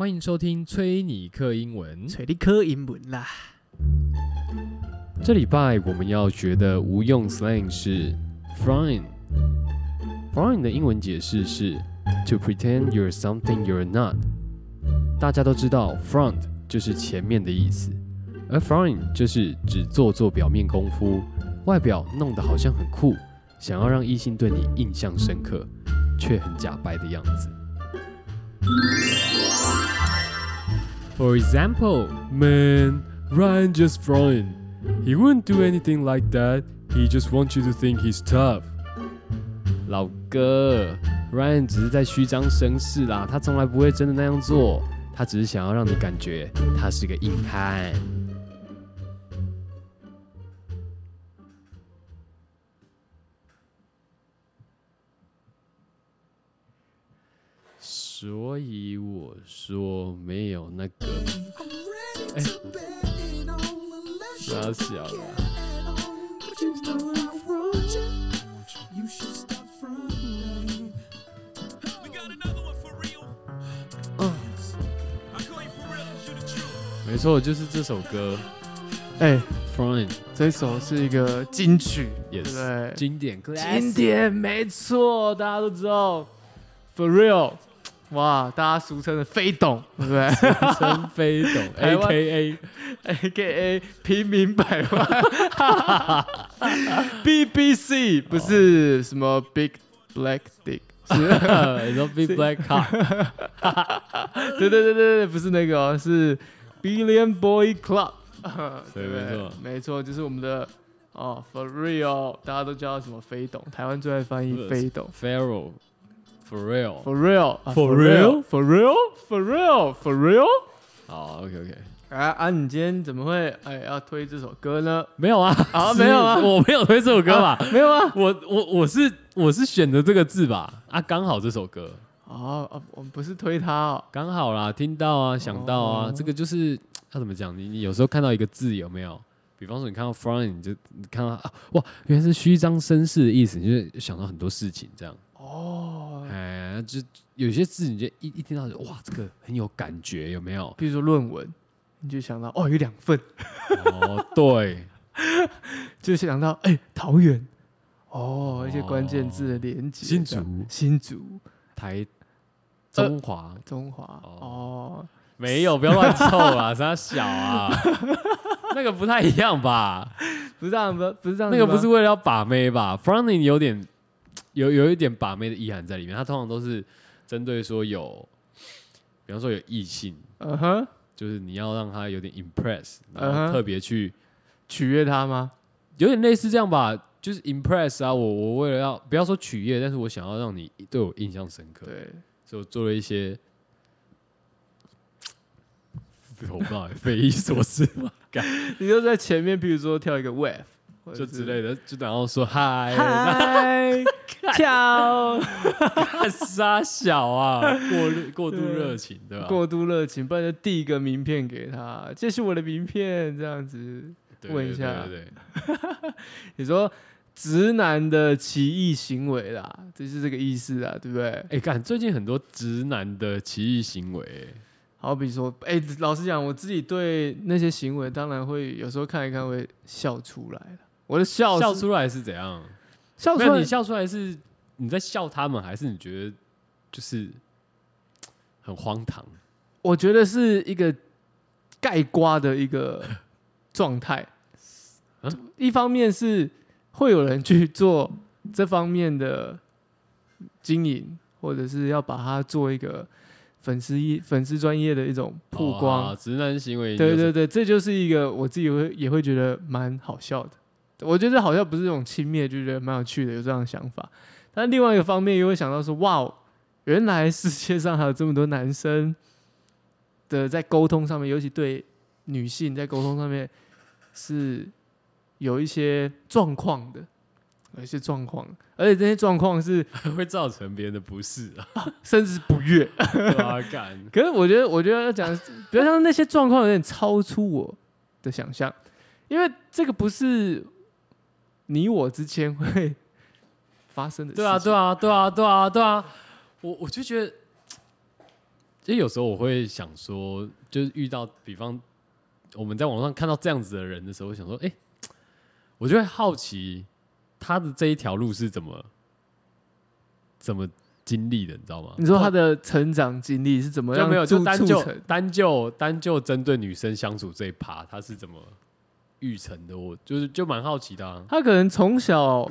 欢迎收听崔尼克英文。崔尼克英文啦。这礼拜我们要学的无用 slang 是 front。front 的英文解释是 to pretend you're something you're not。大家都知道 front 就是前面的意思，而 front 就是只做做表面功夫，外表弄得好像很酷，想要让异性对你印象深刻，却很假白的样子。For example, man, Ryan just front. He wouldn't do anything like that. He just wants you to think he's tough. 老哥，Ryan 只是在虚张声势啦，他从来不会真的那样做，他只是想要让你感觉他是个硬汉。 所以我说没有那个，哎，傻小了。嗯，没错，就是这首歌。哎、，Front 这首是一个金曲，也是对不对？经典经典，没错，大家都知道，For real，哇，大家俗称的飞董，对不对真飞董 A.K.A.？A K A 平民百万，BBC 不是什么 Big Black Dick，是，你说 Big Black Car，对对对对对，不是那个哦，是 Billion Boy Club，对不没错没错，就是我们的哦，For real，大家都叫他什么飞董，台湾最爱翻译飞董。Pharaoh For real。For real, 啊 For real? for real, for real, for real。好，OK OK，啊啊！你今天怎么会哎要推这首歌呢？没有啊，啊没有啊我没有推这首歌吧？没有啊。我我我是我是选的这个字吧？啊，刚好这首歌哦啊，我们不是推他哦。刚好啦，听到啊，想到啊，哦这个就是要怎么讲？你你有时候看到一个字有没有？比方说你看到 front，你就你看到啊，哇，原来是虚张声势的意思，你就想到很多事情这样。哦，哎，就有些字你就一一听到就哇，这个很有感觉，有没有？比如说论文，你就想到哦有两份，哦，对，就想到哎桃园，哦一些关键字的连接，新竹新竹、台中华、中华哦哦，没有，不要乱凑啦，啥小啊，那个不太一样吧？不是这样不不是这样，那个不是为了要把妹吧 f r o n t i n g 有点有有一点把妹的意涵在里面，他通常都是针对说有，比方说有异性，嗯哼。就是你要让他有点 impress，然后特别去取悦他吗？有点类似这样吧，就是 impress 啊，我我为了要不要说取悦，但是我想要让你对我印象深刻，对，所以我做了一些。我不知道，匪夷所思嘛，你就在前面，比如说跳一个 wave，就之类的，就然后说嗨，嗨，跳，傻 小啊，过过度热情，对吧？过度热情，不然就递一个名片给他，这是我的名片，这样子。对问一下 你说直男的奇异行为啦，就是这个意思啊，对不对？哎，看最近很多直男的奇异行为，好比说，哎、老实讲，我自己对那些行为，当然会有时候看一看会笑出来了。我的笑笑出来是怎样？笑出来你，笑出来是你在笑他们，还是你觉得就是很荒唐？我觉得是一个盖瓜的一个状态。嗯一方面是会有人去做这方面的经营，或者是要把它做一个粉丝一粉丝专业的一种曝光。哦直男行为，对对对，这就是一个我自己会也会觉得蛮好笑的。我觉得好像不是这种轻蔑，就觉得蛮有趣的，有这样的想法。但另外一个方面又会想到说，哇，哦原来世界上还有这么多男生的在沟通上面，尤其对女性在沟通上面是有一些状况的，有一些状况，而且这些状况是 会造成别人的不适啊，甚至不悦。对啊，干可是我觉得，我觉得要讲，比较像那些状况有点超出我的想象，因为这个不是你我之间 会发生的事情。对啊，对啊，对啊，对啊，对啊，我我就觉得其实有时候我会想说，就是遇到比方我们在网上看到这样子的人的时候，我想说，哎、我就会好奇他的这一条路是怎么怎么经历的，你知道吗？你说他的成长经历是怎么样就没有就单就单就单就针对女生相处这一趴，他是怎么育成的？我就是就蛮好奇的、啊。他可能从小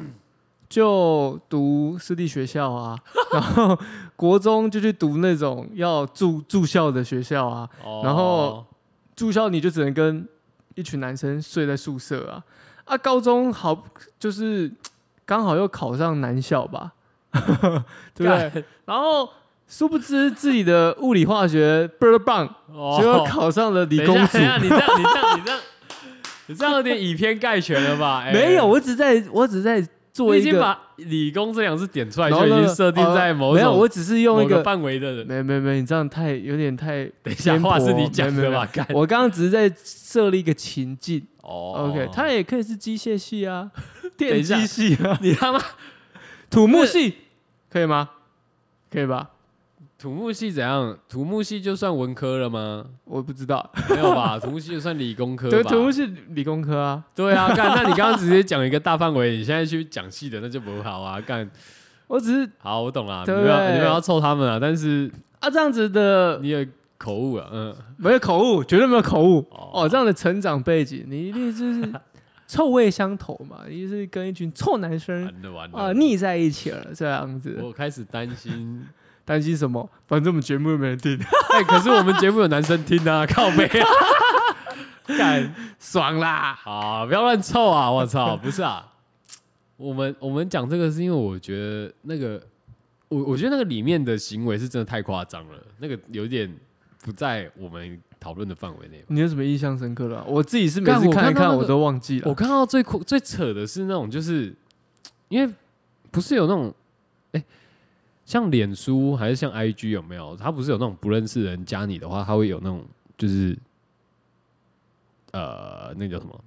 就读私立学校啊，然后国中就去读那种要住住校的学校啊，哦然后住校你就只能跟一群男生睡在宿舍啊。啊，高中好就是刚好又考上男校吧，对不对？然后殊不知自己的物理化学倍儿棒，哦结果考上了理工组等一。下你这样你这样你这样你这样有点以偏概全了吧？哎没有，我只在我只在做一个，你已经把理工这两个字点出来，就已经设定在呃没有，我只是用一个个范围的人。没没没，你这样太有点太等一下，话是你讲的吧？我刚刚只是在设立一个情境。哦 OK，它也可以是机械系啊，电机系啊，你他妈土木系可以吗？可以吧？土木系怎样？土木系就算文科了吗？我不知道，没有吧？土木系就算理工科对，吧？土木系理工科啊，对啊，干，那你刚刚直接讲一个大范围，你现在去讲细的，那就不好啊，干。我只是好，我懂了，你对们要你们要臭他们啊，但是啊这样子的你有口误啊，嗯，没有口误，绝对没有口误哦哦。这样的成长背景，你一定就是 臭味相投嘛，你是跟一群臭男生啊腻在一起了，这样子。我开始担心，担心什么？反正我们节目又没人听，哎，可是我们节目有男生听啊，靠背啊，干，爽啦！好，不要乱凑啊，我操，不是啊，我们我们讲这个是因为我觉得那个，我我觉得那个里面的行为是真的太夸张了，那个有点不在我们讨论的范围内。你有什么印象深刻的啊、我自己是每次看一看，我都忘记了。我看到最酷最扯的是那种，就是因为不是有那种，哎、像脸书还是像 IG 有没有？它不是有那种不认识的人加你的话，它会有那种就是呃，那个叫什么？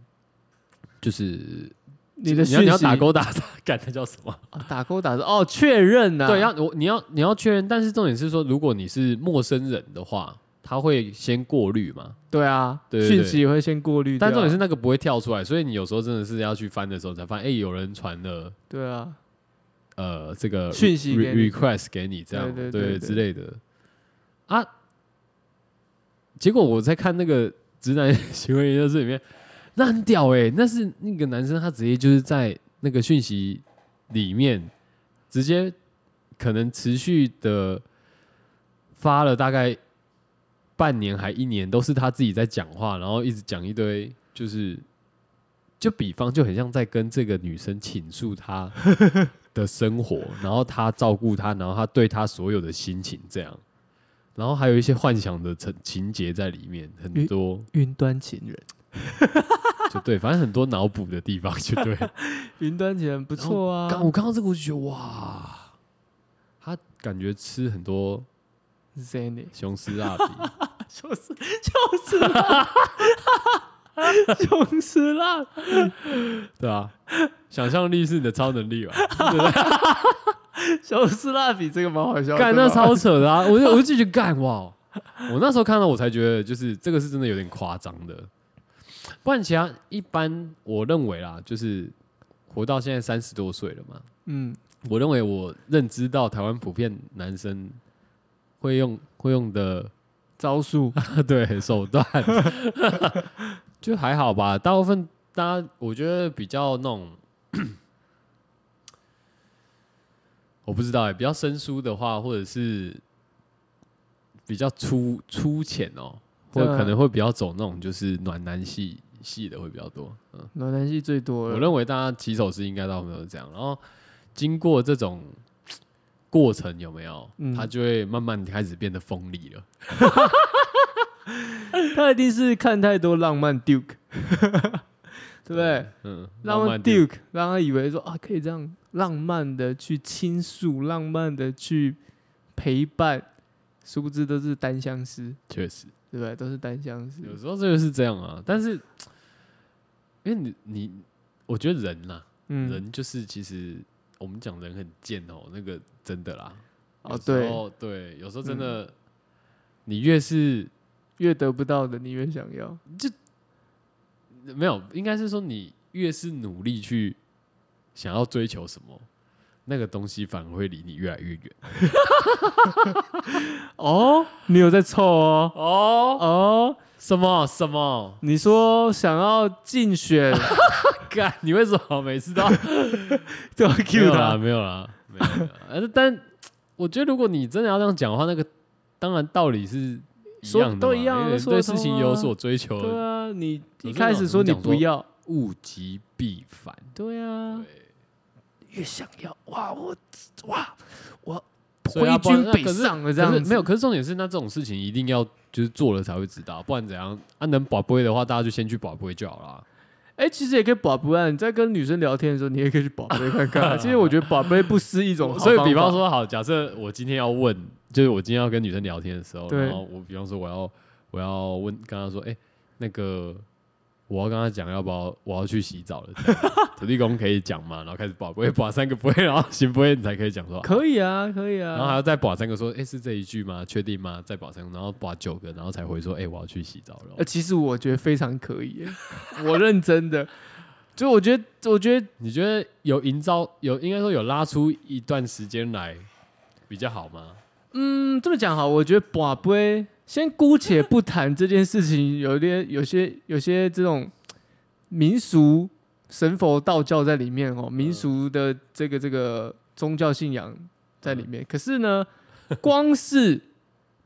就是你的你要你要打勾打 干，那叫什么？啊打勾打字哦，确认呐、对，要我你要你要确认，但是重点是说，如果你是陌生人的话，他会先过滤嘛。对啊，对对对讯息也会先过滤掉。但重点是那个不会跳出来，所以你有时候真的是要去翻的时候才发现，哎、有人传了对啊，呃这个讯息 request 给你这样对之类的啊。结果我在看那个直男 行为研究室里面，那很屌哎、那是那个男生他直接就是在那个讯息里面直接可能持续的发了大概半年还一年，都是他自己在讲话，然后一直讲一堆就是。就比方就很像在跟这个女生倾诉她的生活，然后他照顾他，然后他对他所有的心情这样，然后还有一些幻想的情情节在里面，很多。云端情人，就对，反正很多脑补的地方就对。云端情人不错啊。刚我看到这个我就觉得哇，他感觉吃很多 Zenny 雄狮蜡笔，就是就是啦，就是啦，对啊，想象力是你的超能力吧？小斯蜡笔这个蛮好笑的，干那超扯的啊！我就我就觉得干哇，我那时候看到我才觉得，就是这个是真的有点夸张的。不然其他一般，我认为啦，就是活到现在三十多岁了嘛，嗯，我认为我认知到台湾普遍男生会用会用的招数。对手段，就还好吧。大部分大家我觉得比较那种，我不知道哎、比较生疏的话，或者是比较粗粗浅哦，或者可能会比较走那种就是暖男系系的会比较多。嗯，暖男系最多了。我认为大家起手是应该大部分都是这样，然后经过这种过程有没有，嗯他就会慢慢开始变得锋利了。他一定是看太多浪漫 Duke，对不对？嗯，浪漫 Duke 让他以为说啊，可以这样浪漫的去倾诉，浪漫的去陪伴，殊不知都是单相思，确实，对不对？都是单相思。有时候这个是这样啊，但是因为你你，我觉得人呐、嗯，人就是其实我们讲人很贱哦，那个真的啦。哦有时候对，有时候真的你越是越得不到的你越想要。就没有，应该是说你越是努力去想要追求什么，那个东西反而会离你越来越远。哦，你有在凑哦。哦，哦，什么什么？你说想要竞选，干，你为什么每次都要 就要没 Q 有啦，他？没有啦，没有啦。呃，但我觉得如果你真的要这样讲的话，那个当然道理是一样的，都一对事情有所追求，对啊，你一开始说你不要，物极必反。对啊，越想要哇，我哇，我所以要挥军北上了这样子，没有，可是重点是，那这种事情一定要就是做了才会知道，不然怎样？啊，能保不会的话，大家就先去保不会就好了。哎、其实也可以保不按。你在跟女生聊天的时候，你也可以去保杯看看。其实我觉得保杯不失一种好所以，比方说，好，假设我今天要问，就是我今天要跟女生聊天的时候，然后我比方说我要我要问，跟她说，哎、那个我要跟她讲，要不要我要去洗澡了？土地公可以讲吗？然后开始保不会，保三个不会，然后行不会，你才可以讲说 可以啊，可以啊然后还啊。要再保三个说，哎、是这一句吗？确定吗？再保三个，然后保九个，然后才回说，哎、我要去洗澡了呃，。其实我觉得非常可以，我认真的。就我觉得，我觉得你觉得有营造有应该说有拉出一段时间来比较好吗？嗯，这么讲哈，我觉得宝贝先姑且不谈这件事情，有点有些有些这种民俗神佛道教在里面哦，民俗的这个这个宗教信仰在里面。可是呢，光是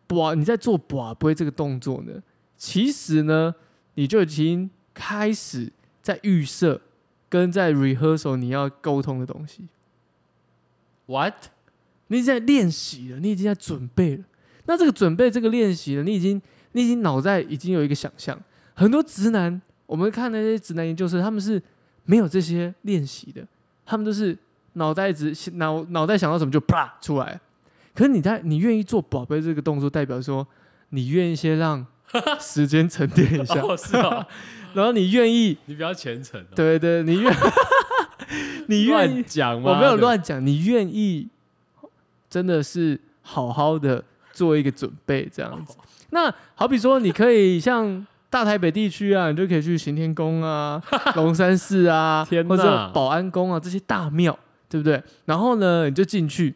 宝你在做宝贝这个动作呢，其实呢，你就已经开始在预设跟在 rehearsal 你要沟通的东西。What？你已经在练习了，你已经在准备了。那这个准备，这个练习了，你已经，你已经脑袋已经有一个想象。很多直男，我们看那些直男研究生，他们是没有这些练习的，他们都是脑袋只脑脑袋想到什么就啪出来。可是你在你愿意做宝贝这个动作，代表说你愿意先让 时间沉淀一下，哦，是啊，然后你愿意，你比较虔诚、哦，对对，你愿 你愿意乱讲吗？我没有乱讲，你愿意真的是好好的做一个准备这样子。那好比说，你可以像大台北地区啊，你就可以去行天宫啊、龙山寺啊，天或者保安宫啊这些大庙，对不对？然后呢，你就进去，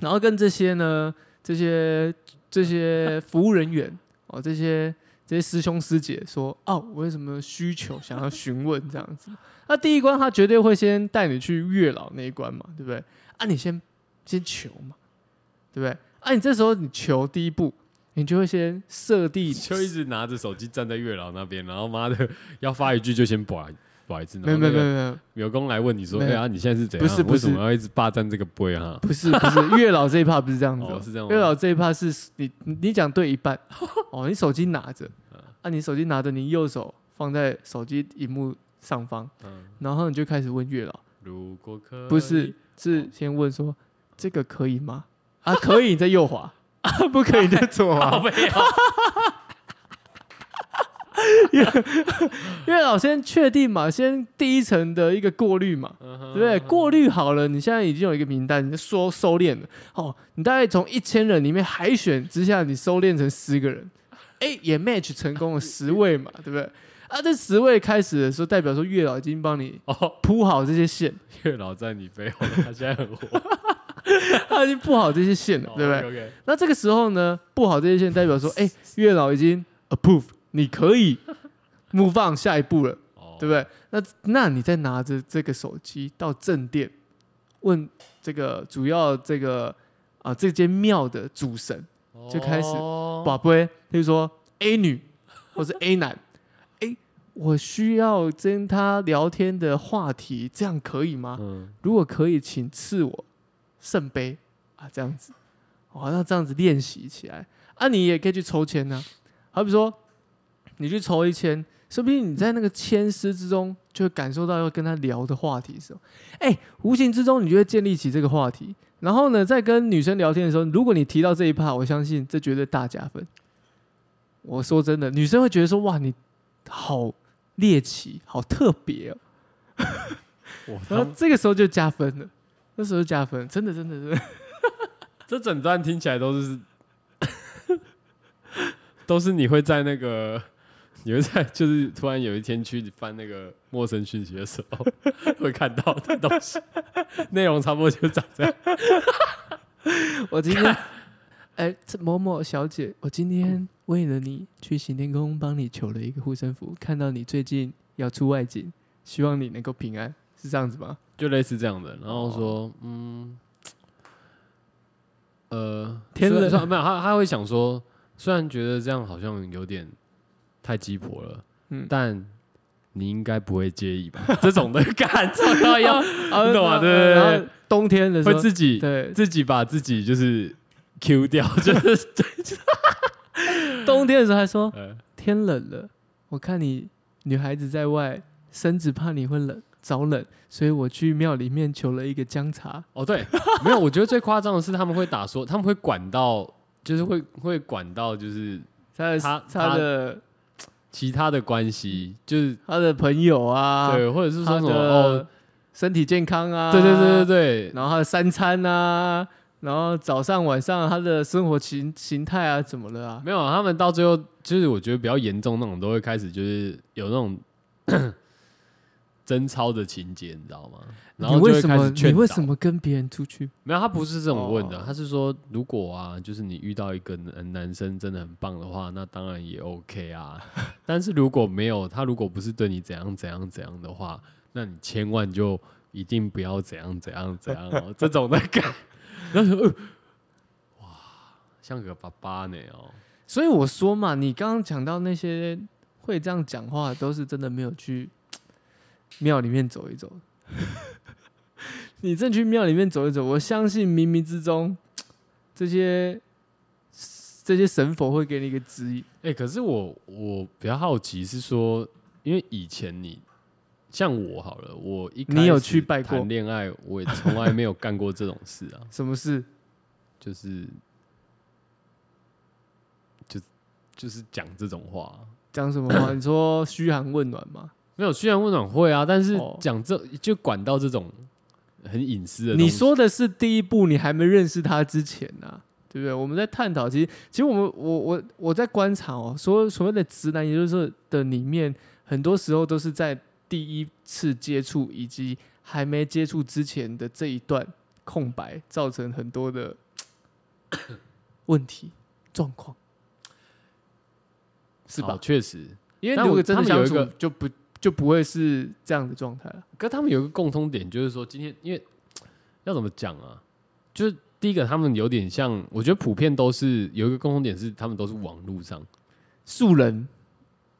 然后跟这些呢、这些这些服务人员哦，这些这些师兄师姐说，哦，我有什么需求想要询问这样子。那第一关他绝对会先带你去月老那一关嘛，对不对？啊，你先先求嘛，对不对？啊，你这时候你求第一步，你就会先设定，就一直拿着手机站在月老那边，然后妈的要发一句就先保保一次，没有没有没有有，没有，有工来问你说，没有。哎呀，你现在是怎样？不是不为什么要一直霸占这个杯啊？不是不是，月老这一趴不是这样子、哦，是这样，月老这一趴是你你讲对一半 哦，你手机拿着，啊，你手机拿着，你右手放在手机荧幕上方，嗯，然后你就开始问月老，如果可不是以是先问说这个可以吗？啊，可以，你再右滑，啊，不可以你再左滑宝。贝啊，月老先确定嘛，先第一层的一个过滤嘛，对不对？过滤好了，你现在已经有一个名单，你就收收敛了。哦，你大概从一千人里面海选之下，你收敛成十个人，哎，也 match 成功了十位嘛，对不对？啊，这十位开始的时候，代表说月老已经帮你哦，铺好这些线，月老在你背后，他现在很火，他已经布好这些线了，对不对？那这个时候呢，布好这些线，代表说，哎、月老已经 approve，你可以 move on 下一步了，哦对不对？那那你再拿着这个手机到正殿，问这个主要这个啊、这间庙的主神，就开始哦宝贝，比如说 A 女或是 A 男，哎、我需要跟他聊天的话题，这样可以吗？嗯，如果可以，请赐我圣杯啊，这样子，哦，那这样子练习起来啊，你也可以去抽签呢、好比说，你去抽一签，说不定你在那个签诗之中，就会感受到要跟他聊的话题是什么。哎、无形之中你就会建立起这个话题。然后呢，在跟女生聊天的时候，如果你提到这一趴，我相信这绝对大加分。我说真的，女生会觉得说，哇，你好猎奇，好特别哦。我然后这个时候就加分了，那时候就加分，真的真的真的。这整段听起来都是都是你会在那个，你会在就是突然有一天去翻那个陌生讯息的时候会看到的东西，内容差不多就长这样。我今天，哎、这某某小姐，我今天为了你去行天宫帮你求了一个护身符，看到你最近要出外景，希望你能够平安，是这样子吗？就类似这样的，然后说，嗯，呃，天冷没有他，他会想说，虽然觉得这样好像有点太鸡婆了，嗯。但你应该不会介意吧？这种的感受到要啊 你懂吗？对对对。冬天的时候，会自己对，自己把自己就是 Q 掉，就是冬天的时候还说呃。天冷了，我看你女孩子在外，身子怕你会冷着冷，所以我去庙里面求了一个姜茶。哦对，没有，我觉得最夸张的是他们会打说，他们会管到，就是会会管到就是他的他他的其他的关系，就是他的朋友啊，对，或者是说他什么身体健康啊，对对对对对，然后他的三餐啊，然后早上晚上他的生活形形态啊，怎么了啊？没有，他们到最后就是我觉得比较严重那种，都会开始就是有那种贞操的情节，你知道吗？然后就会你为什么开始劝导你为什么跟别人出去？没有？他不是这种问的，哦他是说如果啊，就是你遇到一个男男生真的很棒的话，那当然也 OK 啊。但是如果没有他，如果不是对你怎样怎样怎样的话，那你千万就一定不要怎样怎样怎样哦，这种的感。然后就、呃哇，像个爸爸呢哦。所以我说嘛，你刚刚讲到那些会这样讲话，都是真的没有去庙里面走一走。你真去庙里面走一走，我相信冥冥之中，这些这些神佛会给你一个指引。哎、可是我我比较好奇是说，因为以前你像我好了，我一你有去拜过谈恋爱，我也从来没有干过这种事啊，什么事？就是就就是讲这种话，讲什么话？你说嘘寒问暖吗？没有虽然温暖会啊，但是哦讲这就管到这种很隐私的东西，你说的是第一步，你还没认识他之前呢、对不对？我们在探讨，其实其实我们我我我在观察哦，所所谓的直男也就是说的里面，很多时候都是在第一次接触以及还没接触之前的这一段空白，造成很多的问题状况，是吧好？确实，因为如果真的有一个，就不就不会是这样的状态了。可他们有一个共通点，就是说今天因为要怎么讲啊？就是第一个，他们有点像，我觉得普遍都是有一个共同点是，他们都是网络上，素人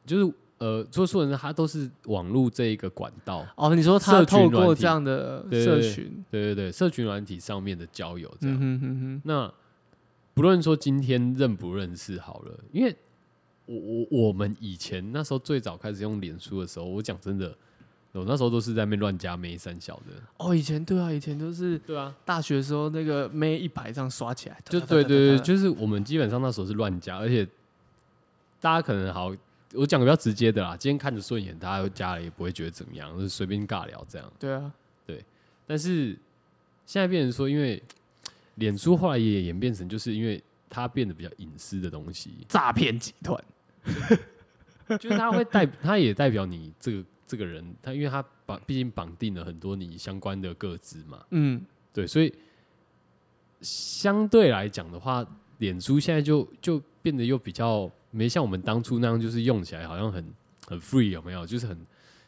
就是呃，做素人他都是网络这一个管道，哦，你说他透过这样的社群，对对对，社群软体上面的交友这样。嗯哼哼哼，那不论说今天认不认识好了，因为我我我们以前那时候最早开始用脸书的时候，我讲真的，我那时候都是在那边乱加妹三小的。哦，以前对啊，以前都是对啊，大学的时候那个妹一排这样刷起来，就对对对，就是我们基本上那时候是乱加，而且大家可能好，我讲个比较直接的啦，今天看着顺眼，大家都加了也不会觉得怎么样，就是随便尬聊这样。对啊，对但是现在变成说，因为脸书后来也演变成，就是因为它变得比较隐私的东西，诈骗集团，就是它会代，他也代表你这个这个人，他因为他绑，毕竟绑定了很多你相关的个资嘛，嗯，对，所以相对来讲的话，脸书现在就就变得又比较没像我们当初那样，就是用起来好像很很 free 有没有？就是很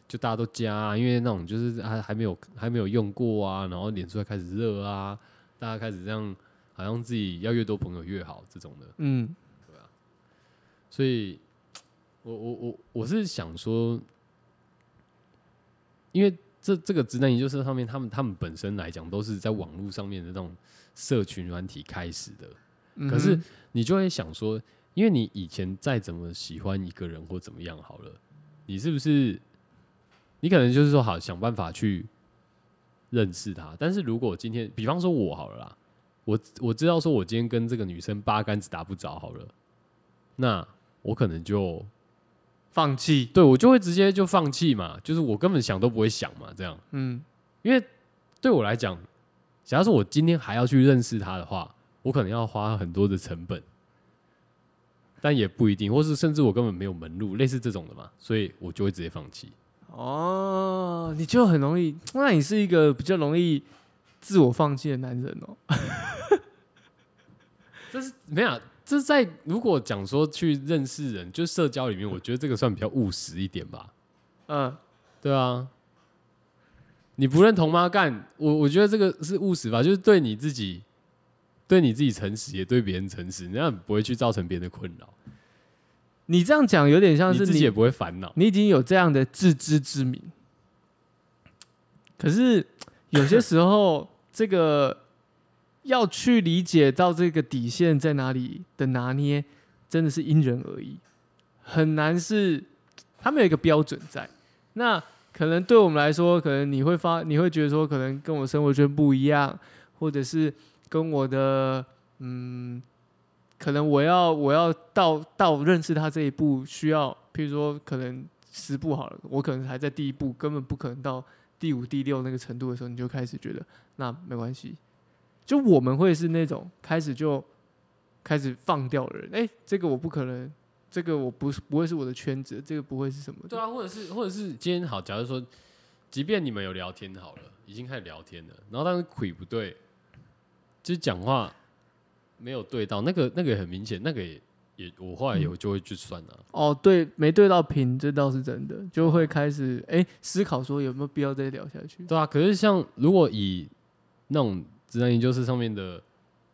就大家都加、啊，因为那种就是还还没有还没有用过啊，然后脸书还开始热啊，大家开始这样，好像自己要越多朋友越好这种的。嗯，对啊所以，我我我我是想说，因为这这个直男研究社上面，他们他们本身来讲都是在网络上面的那种社群软体开始的，嗯可是你就会想说，因为你以前再怎么喜欢一个人或怎么样好了，你是不是你可能就是说好想办法去认识他，但是如果今天，比方说我好了啦，我我知道说我今天跟这个女生八竿子打不着好了，那我可能就放弃，对我就会直接就放弃嘛，就是我根本想都不会想嘛，这样，嗯，因为对我来讲，假如说我今天还要去认识他的话，我可能要花很多的成本。但也不一定，或是甚至我根本没有门路，类似这种的嘛，所以我就会直接放弃。哦，你就很容易，那你是一个比较容易自我放弃的男人哦。这是没有，这在如果讲说去认识人，就社交里面，我觉得这个算比较务实一点吧。嗯，对啊，你不认同吗？干我，我觉得这个是务实吧，就是对你自己，对你自己诚实，也对别人诚实，那样不会去造成别人的困扰，你这样讲有点像是你你自己也不会烦恼。你已经有这样的自知之明，可是有些时候这个要去理解到这个底线在哪里的拿捏，真的是因人而异，很难是他们有一个标准在。那可能对我们来说，可能你会发，你会觉得说，可能跟我生活圈不一样，或者是跟我的嗯，可能我要我要到到认识他这一步，需要譬如说可能十步好了，我可能还在第一步，根本不可能到第五、第六那个程度的时候，你就开始觉得那没关系。就我们会是那种开始就开始放掉的人，哎、这个我不可能，这个我不是不会是我的圈子，这个不会是什么。对啊，或者是或者是今天好，假如说，即便你们有聊天好了，已经开始聊天了，然后但是腿不对，就是讲话没有对到，那个那个也很明显，那个也也我后来有就会去算了、哦，对，没对到频，这倒是真的，就会开始哎、思考说有没有必要再聊下去。对啊，可是像如果以那种直男研究室上面的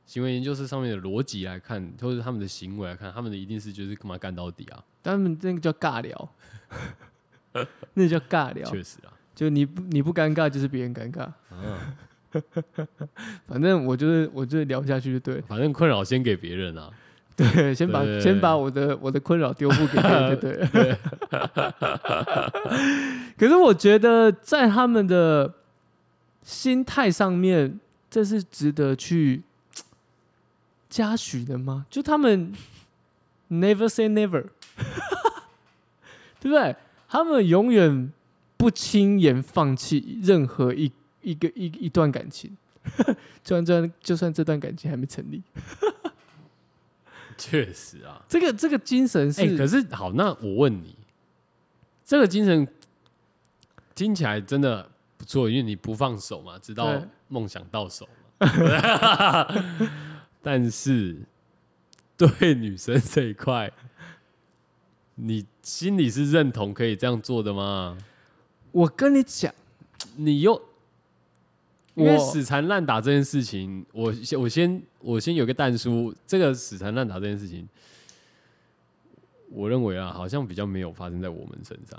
行为研究室上面的逻辑来看，或者他们的行为来看，他们的一定是就是干嘛干到底啊？他们那个叫尬聊，那叫尬聊，确实啊，就你不你不尴尬，就是别人尴尬。啊，反正我就是我就是聊下去就对了，反正困扰先给别人啊。对，先把对先把我的我的困扰丢付给别人就对了。可是我觉得在他们的心态上面，这是值得去嘉许的吗？就他们 never say never，对不对？他们永远不轻言放弃任何一一个一一段感情，就算这段就算这段感情还没成立，确实啊，这个这个精神是、哎、可是好，那我问你，这个精神听起来真的不错，因为你不放手嘛，直到梦想到手嘛。但是对女生这一块，你心里是认同可以这样做的吗？我跟你讲，你又因为死缠烂打这件事情，我先我先我先有个淡书，这个死缠烂打这件事情，我认为啊，好像比较没有发生在我们身上。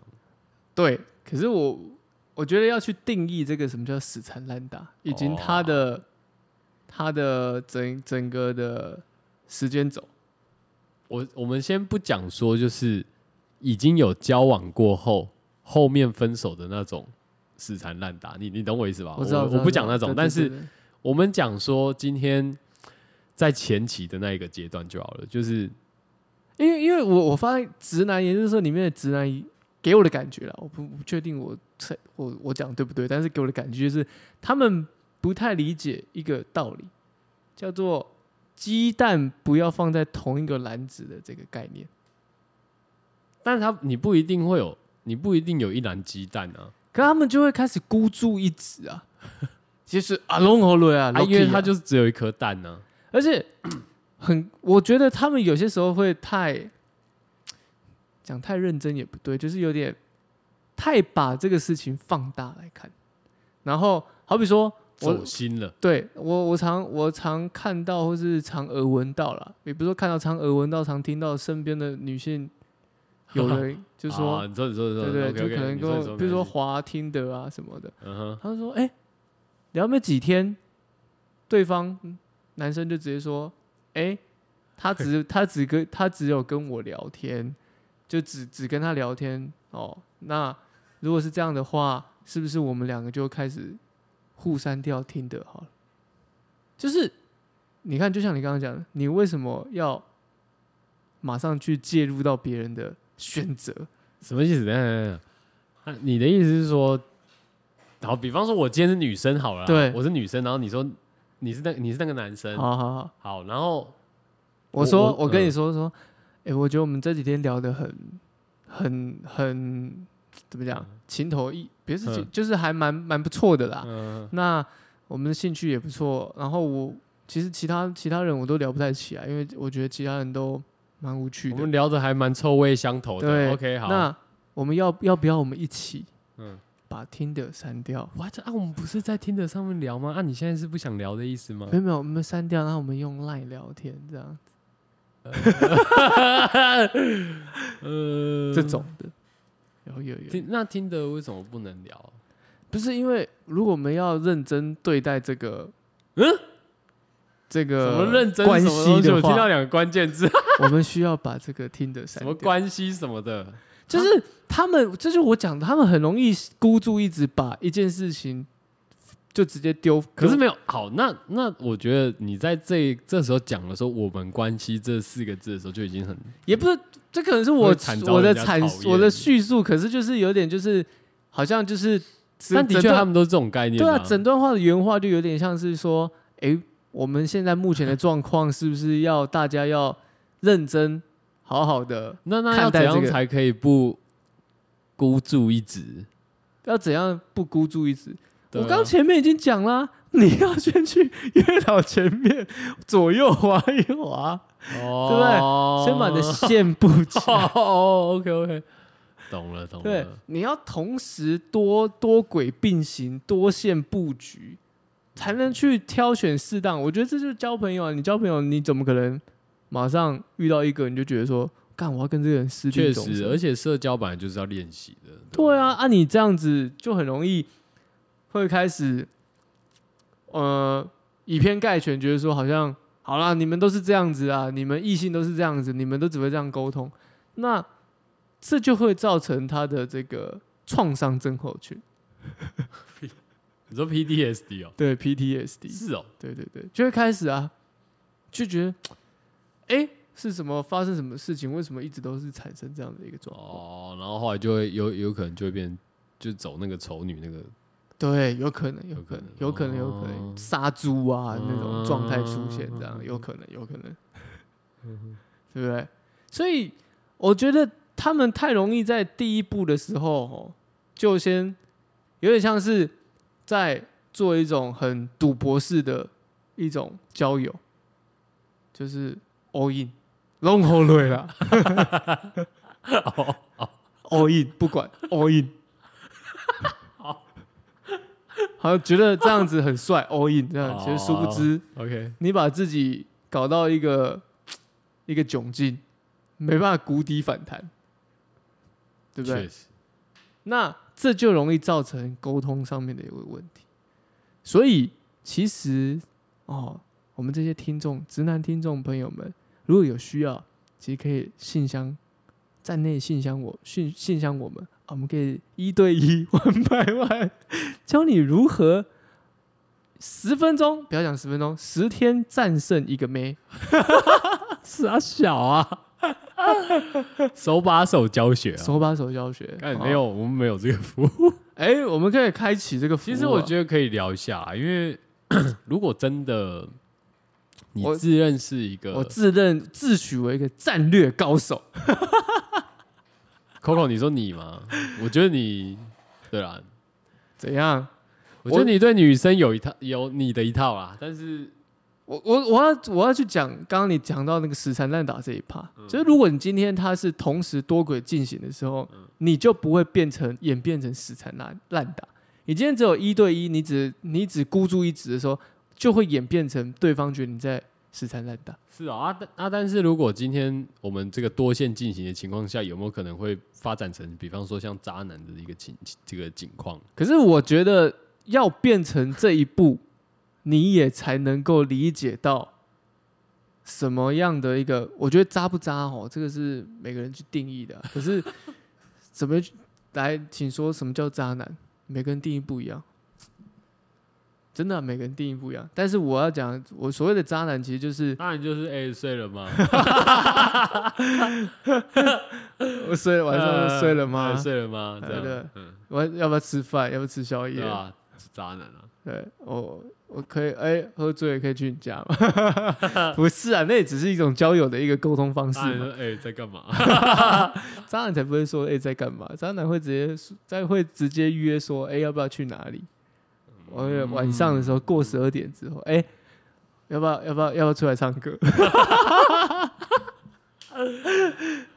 对，可是我我觉得要去定义这个什么叫死缠烂打，以及哦他的、他的整整个的时间轴。我我们先不讲说，就是已经有交往过后，后面分手的那种死缠烂打，你你懂我意思吧？我知道，我不讲那种，但是我们讲说今天在前期的那一个阶段就好了，就是因为因为我我发现直男研究社里面的直男给我的感觉啦，我不不确定我猜我我讲对不对，但是给我的感觉就是他们不太理解一个道理，叫做鸡蛋不要放在同一个篮子的这个概念。但是他你不一定会有，你不一定有一篮鸡蛋啊，可他们就会开始孤注一掷啊。其实啊，龙喉瑞啊，啊，因为他就是只有一颗蛋呢、而且很，我觉得他们有些时候会太讲太认真也不对，就是有点太把这个事情放大来看。然后好比说，我走心了，对我我常我常看到或是常耳闻到了，也不是说看到常耳闻到，常听到身边的女性有人 就说，啊、你说你说你说，对对就可能跟我，比如说没关系滑听的啊什么的，嗯，他就说：“哎、聊没几天，对方嗯男生就直接说：‘哎、他只他只跟他只有跟我聊天，就只只跟他聊天。哦。那如果是这样的话，是不是我们两个就开始互删掉听的好了？就是你看，就像你刚刚讲的，你为什么要马上去介入到别人的选择？什么意思？等一下等等啊你的意思是说，好，比方说我今天是女生好了啦，对我是女生，然后你说你是那你是那个男生，好好好。”好，然后我说，我我跟你嗯说说，哎、我觉得我们这几天聊的很、很、很怎么讲，情投意，别是情嗯就是还蛮蛮不错的啦。嗯，那我们的兴趣也不错，然后我其实其他其他人我都聊不太起来，因为我觉得其他人都蛮无趣的我们。聊的还蛮臭味相投的。对 OK，好。那我们要要不要我们一起嗯把听的删掉？，What 啊？我们不是在听的上面聊吗？啊，你现在是不想聊的意思吗没？有没有，我们删掉，然后我们用 Line 聊天这样子呃，这种的。有有有，那听的为什么不能聊？不是因为如果我们要认真对待这个，嗯，这个什么认真关？系的话，我听到两个关键字，我们需要把这个听的什么。关系什么的。就是他们，这就是我讲的，他们很容易孤注一掷，把一件事情就直接丢。可是没有好，那那我觉得你在这这时候讲的时候，我们关系这四个字的时候就已经很也不是，这可能是我我的人家阐讨厌我的叙述，可是就是有点就是好像就是整，但的确他们都是这种概念、对啊，整段话的原话就有点像是说，诶，我们现在目前的状况是不是要大家要认真好好的，那那要怎样才可以不孤注一掷？要怎样不孤注一掷？啊我刚前面已经讲啦，你要先去月老前面左右滑一滑，哦，对不对先把你的线布起来。哦，OK OK，懂了懂了对，，你要同时多多轨并行，多线布局，才能去挑选适当。我觉得这就是交朋友啊！你交朋友，你怎么可能马上遇到一个你就觉得说，干我要跟这个人私定确实，而且社交本来就是要练习的。对啊，啊，你这样子就很容易会开始，呃，以偏概全，觉得说好像好啦，你们都是这样子啊，你们异性都是这样子，你们都只会这样沟通，那这就会造成他的这个创伤症候群，你说 PTSD 哦，对 PTSD，是哦，对对对，就会开始啊，就觉得，哎、是什么发生什么事情？为什么一直都是产生这样的一个状况？哦，然后后来就会有有可能就会变，就走那个丑女那个，对，有可能，有有可可能能，有可能，有可哦能杀猪啊那种状态出现，这样嗯有可能，有可能，对不对？所以我觉得他们太容易在第一步的时候，哦，就先有点像是在做一种很赌博式的一种交友，就是 all in。long hold 对啦，all in 不管 all in，好像觉得这样子很帅，all in 这样，其实殊不知 OK，你把自己搞到一个 一个窘境，没办法谷底反弹，对不对？那这就容易造成沟通上面的一个问题。所以其实哦，我们这些听众、直男听众朋友们，如果有需要，其实可以信箱站内信箱我信信箱我们，啊我们可以一对一 one by one 教你如何十分钟，不要讲十分钟，十天战胜一个妹。是啊小啊，手把手教学啊，手把手教学，哎没有，我们没有这个服务。哎、我们可以开启这个服务啊、其实我觉得可以聊一下啊，因为 如果真的你我自认是一个我自认自诩为一个战略高手，Coco，你说你吗？我觉得你对啦，怎样？我觉得你对女生有一套有你的一套啊，但是我我我要我要去讲刚刚你讲到那个死缠烂打这一趴，嗯就是如果你今天它是同时多轨进行的时候，嗯你就不会变成演变成死缠烂烂打。你今天只有一对一，你只你只孤注一掷的时候，就会演变成对方觉得你在死缠烂打。是啊啊但啊，但是如果今天我们这个多线进行的情况下，有没有可能会发展成，比方说像渣男的一个情这个情况？可是我觉得要变成这一步，你也才能够理解到什么样的一个，我觉得渣不渣哦，这个是每个人去定义的啊。可是怎么来，请说什么叫渣男？每个人定义不一样，真的啊、每个人定义不一样。但是我要讲，我所谓的渣男，其实就是那你就是哎、睡了吗？我睡了晚上睡了吗哎？睡了吗？对对嗯，我要不要吃饭？要不要吃宵夜啊？是渣男啊，对，我我可以哎、喝醉了可以去你家吗？不是啊，那也只是一种交友的一个沟通方式嘛。哎、在干嘛？渣男才不会说哎、在干嘛，渣男会直接说再会直接约说哎、要不要去哪里？我会晚上的时候过十二点之后哎、要不要要不要要不要出来唱歌？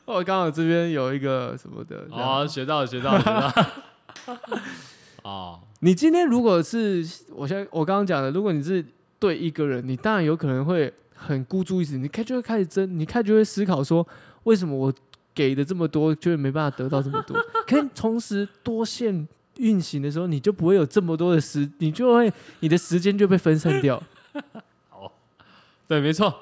我刚好这边有一个什么的，哦，学到了，学到了，学到了。哦，你今天如果是我现在我刚刚讲的，如果你是对一个人，你当然有可能会很孤注一掷，你开就会开始争，你开就会思考说，为什么我给的这么多，就是没办法得到这么多？可以同时多线运行的时候，你就不会有这么多的时，你就会你的时间就被分散掉，对，没错，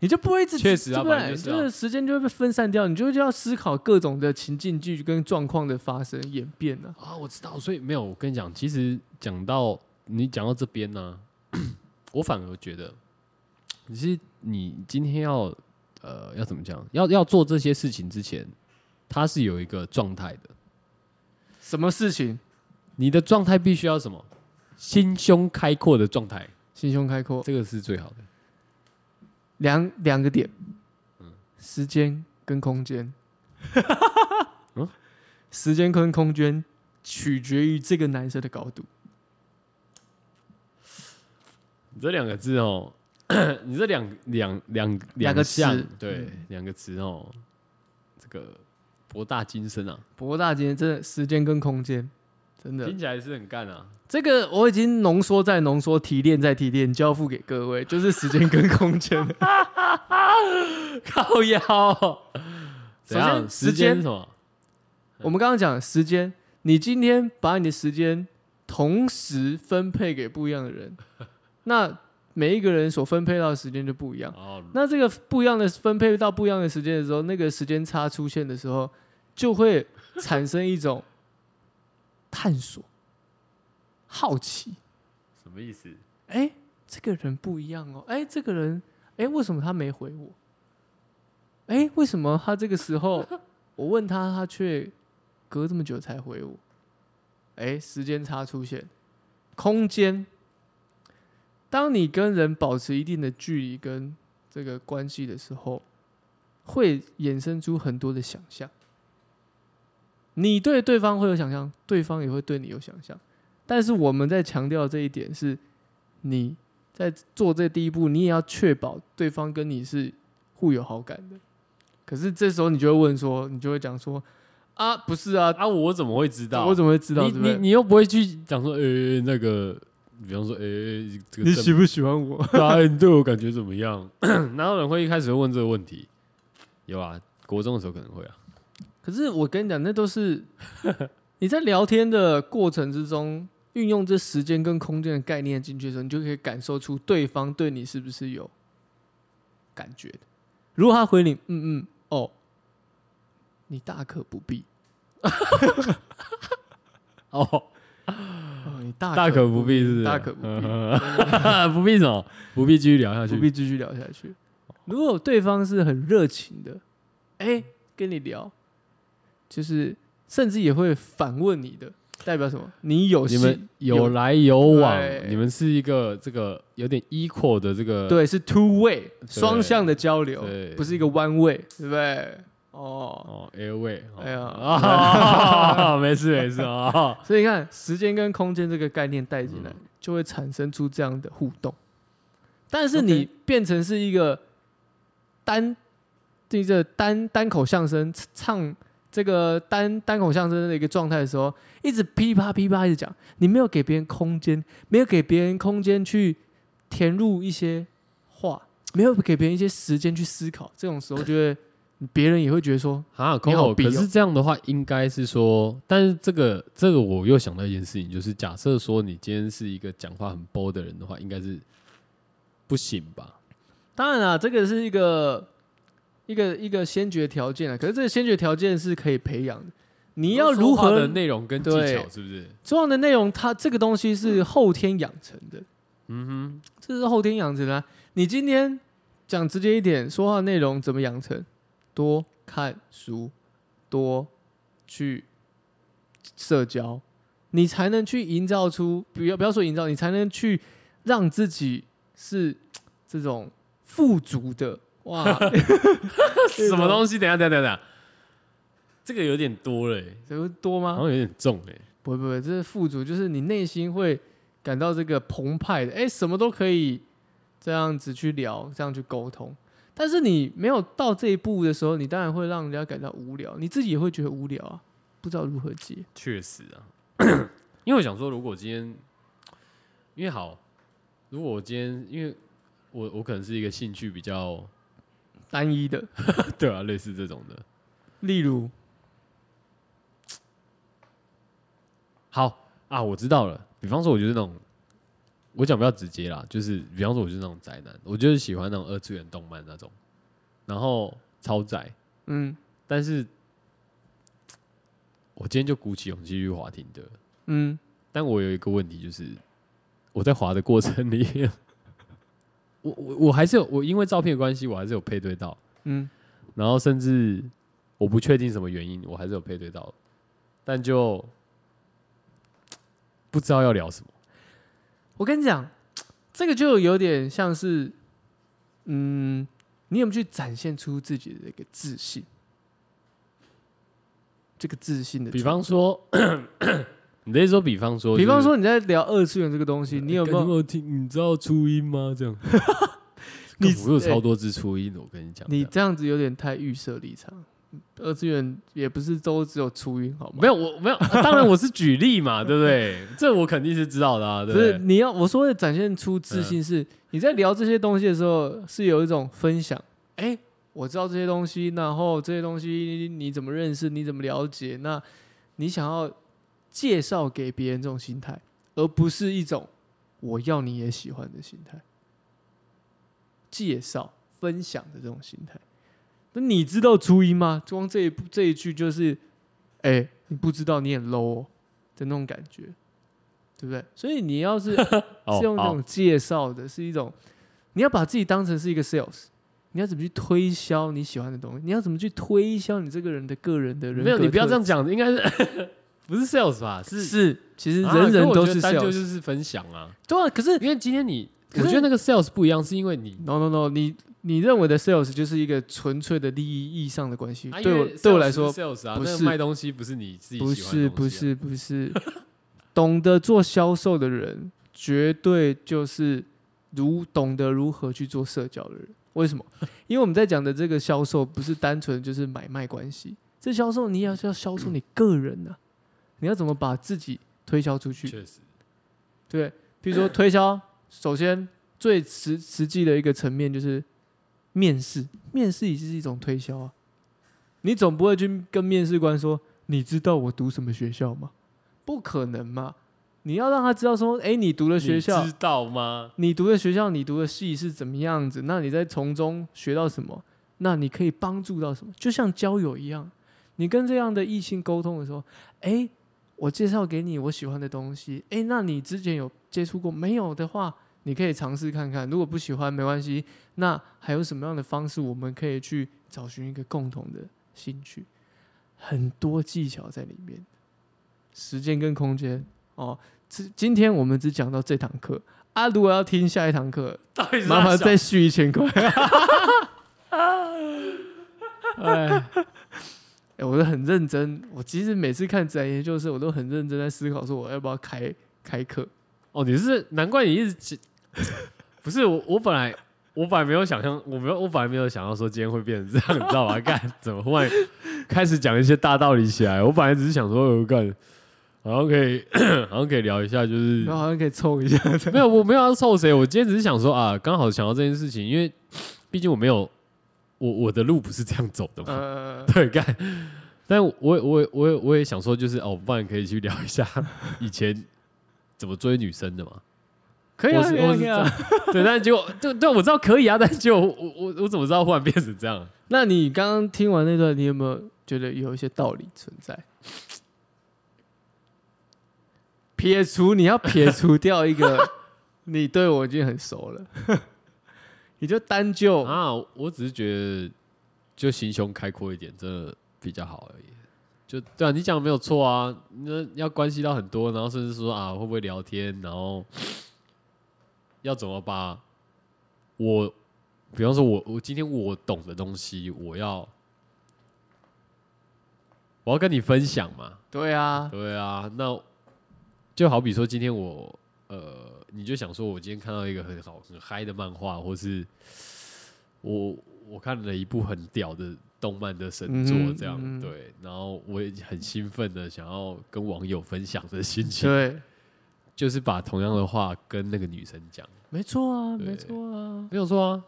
你就不会一直确实啊对就是啊时间就会被分散掉，你就就要思考各种的情境剧跟状况的发生演变呢、啊，我知道，所以没有，我跟你讲，其实讲到你讲到这边呢、我反而觉得，其实你今天要呃要怎么讲，要要做这些事情之前，它是有一个状态的，什么事情？你的状态必须要什么，心胸开阔的状态，心胸开阔，这个是最好的。两两个点，时间跟空间，嗯？时间跟空间取决于这个男生的高度。你这两个字哦，你这两两两两个词项对嗯。两个词哦，这个博大精深啊，博大精深真的时间跟空间，真的听起来是很干啊。这个我已经浓缩再浓缩，提炼再提炼，交付给各位，就是时间跟空间。靠腰，怎样？时间什么？我们刚刚讲时间，你今天把你的时间同时分配给不一样的人，那每一个人所分配到的时间就不一样。哦，那这个不一样的分配到不一样的时间的时候，那个时间差出现的时候，就会产生一种探索、好奇。什么意思？哎、这个人不一样哦。哎、这个人，哎、为什么他没回我？哎、为什么他这个时候 我问他，他却隔这么久才回我？哎、时间差出现，空间。当你跟人保持一定的距离跟这个关系的时候，会衍生出很多的想象。你对对方会有想象，对方也会对你有想象。但是我们在强调这一点是，你在做这第一步，你也要确保对方跟你是互有好感的。可是这时候你就会问说，你就会讲说啊，不是啊，啊，我怎么会知道？我怎么会知道？你你你又不会去讲说，呃、那个，比方说，诶、这个正你喜不喜欢我？对啊，你对我感觉怎么样？哪有人会一开始会问这个问题？有啊，国中的时候可能会啊。可是我跟你讲，那都是 你在聊天的过程之中，运用这时间跟空间的概念进去的时候，你就可以感受出对方对你是不是有感觉的。如果他回你嗯嗯哦，你大可不必 哦，哦，你大大可不必，是不是？大可不必，必，不必什么？不必继续聊下去。不必继续聊下去。如果对方是很热情的，哎、跟你聊，就是甚至也会反问你的，代表什么？你有你们有来有往，你们是一个这个有点 equal 的这个对，是 two way 双向的交流对，不是一个 one way，对不对？哦，哦 airway，哦。哎呀。啊，没事没事啊，所以你看，时间跟空间这个概念带进来，嗯。就会产生出这样的互动。但是你变成是一个单这个单单口相声唱这个单单口相声的一个状态的时候，一直噼啪噼啪一直讲，你没有给别人空间，没有给别人空间去填入一些话，没有给别人一些时间去思考，这种时候就会别人也会觉得说，啊，你好可是这样的话，应该是说，但是这个这个我又想到一件事情，就是假设说你今天是一个讲话很波的人的话，应该是不行吧？当然啦，这个是一个一个一个先决条件啊。可是这个先决条件是可以培养的。你要如何的内容跟技巧是不是？重要的内容，它这个东西是后天养成的，嗯哼这是后天养成的啊、你今天讲直接一点，说话内容怎么养成？多看书，多去社交，你才能去营造出，不要不要说营造，你才能去让自己是 这种富足的哇，什么东西？等下，等下，等下，这个有点多了、欸，这个多吗？好像有点重哎、不会不会，这是富足，就是你内心会感到这个澎湃的，哎，什么都可以这样子去聊，这样去沟通。但是你没有到这一步的时候，你当然会让人家感到无聊，你自己也会觉得无聊啊，不知道如何接。确实啊，因为我想说，如果今天，因为好，如果我今天，因为我我可能是一个兴趣比较，单一的，对啊，类似这种的。例如，好啊，我知道了。比方说，我就是那种，我讲比较直接啦，就是比方说，我就是那种宅男，我就是喜欢那种二次元动漫那种，然后超宅，嗯。但是我今天就鼓起勇气去滑停的，嗯，但我有一个问题，就是我在滑的过程里，我我我还是有我因为照片的关系，我还是有配对到，嗯，然后甚至我不确定什么原因，我还是有配对到，但就不知道要聊什么。我跟你讲，这个就有点像是，嗯，你有没有去展现出自己的一个自信？这个自信的，比方，说，你的意思说，比方说，比方说你在聊二次元这个东西，你有没有？有听？你知道初音吗？这样，你干我有超多只初音的，我跟你讲，你这样子有点太预设立场。二次元也不是都只有初音好吗？没有，我没有，当然我是举例嘛，对不对？这我肯定是知道的啊，对不是？你要我说的展现出自嗯信是，你在聊这些东西的时候是有一种分享，哎、我知道这些东西，然后这些东西你怎么认识，你怎么了解，那你想要介绍给别人这种心态，而不是一种我要你也喜欢的心态，介绍分享的这种心态。那你知道初音吗？光这一步这一句就是，哎、你不知道你很 low 哦的那种感觉，对不对？所以你要是哦 是用这种介绍的，是一种你要把自己当成是一个 sales，你要怎么去推销你喜欢的东西？你要怎么去推销你这个人的个人的人？没有，你不要这样。讲，应该是不是 sales 吧？是是，其实啊人人都是可我觉得单就是分享啊。对啊。可是因为今天你，我觉得那个 sales 不一样，是因为你 no no no，你你认为的 sales 就是一个纯粹的利益意义上的关系。对我对我来说 sales 啊，那个不是卖东西不是你自己不是不是不是，懂得做销售的人，绝对就是如懂得如何去做社交的人。为什么？因为我们在讲的这个销售，不是单纯就是买卖关系，这销售你也要要销售你个人呢、你要怎么把自己推销出去？确实对，比如说推销，首先最实实际的一个层面就是面试，面试也是一种推销啊。你总不会去跟面试官说，你知道我读什么学校吗？不可能嘛！你要让他知道说，哎、你读的学校，知道吗？你读的学校，你读的系是怎么样子？那你在从中学到什么？那你可以帮助到什么？就像交友一样，你跟这样的异性沟通的时候，哎、我介绍给你我喜欢的东西，哎、那你之前有接触过没有的话，你可以尝试看看。如果不喜欢没关系，那还有什么样的方式我们可以去找寻一个共同的兴趣？很多技巧在里面，时间跟空间哦。今今天我们只讲到这堂课啊，如果要听下一堂课，麻烦再续一千块。哎，哎，我都很认真。我其实每次看自然研究社，我都很认真在思考，说我要不要开开课。哦，你是难怪你一直 不是我，我本来我本来没有想象，我没有，我本来没有想到说今天会变成这样，你知道吗？干怎么忽然开始讲一些大道理起来？我本来只是想说，我干好像可以，好像可以聊一下，就是然后好像可以凑一下。没有，我没有要凑谁，我今天只是想说啊，刚好想到这件事情，因为毕竟我没有，我我的路不是这样走的嘛，呃，对，干。但我我我我也我也想说，就是哦，不然可以去聊一下 以前怎么追女生的嘛。可以啊，可以啊。对，但是结果对对，我知道可以啊，但是结果我我我怎么知道忽然变成这样？那你刚刚听完那段，你有没有觉得有一些道理存在？撇除你要撇除掉一个，你对我已经很熟了，你就单就啊，我只是觉得就心胸开阔一点，真的比较好而已。就对啊，你讲的没有错啊，那要关系到很多，然后甚至说啊会不会聊天，然后 要怎么把我，比方说我我今天我懂的东西，我要我要跟你分享嘛，对啊，对啊，那就好比说今天我呃，你就想说我今天看到一个很好很嗨的漫画，或是我我看了一部很屌的动漫的神作这样，对，然后我也很兴奋的想要跟网友分享的心情，对，就是把同样的话跟那个女生讲，没错啊，对没错啊，没有错啊，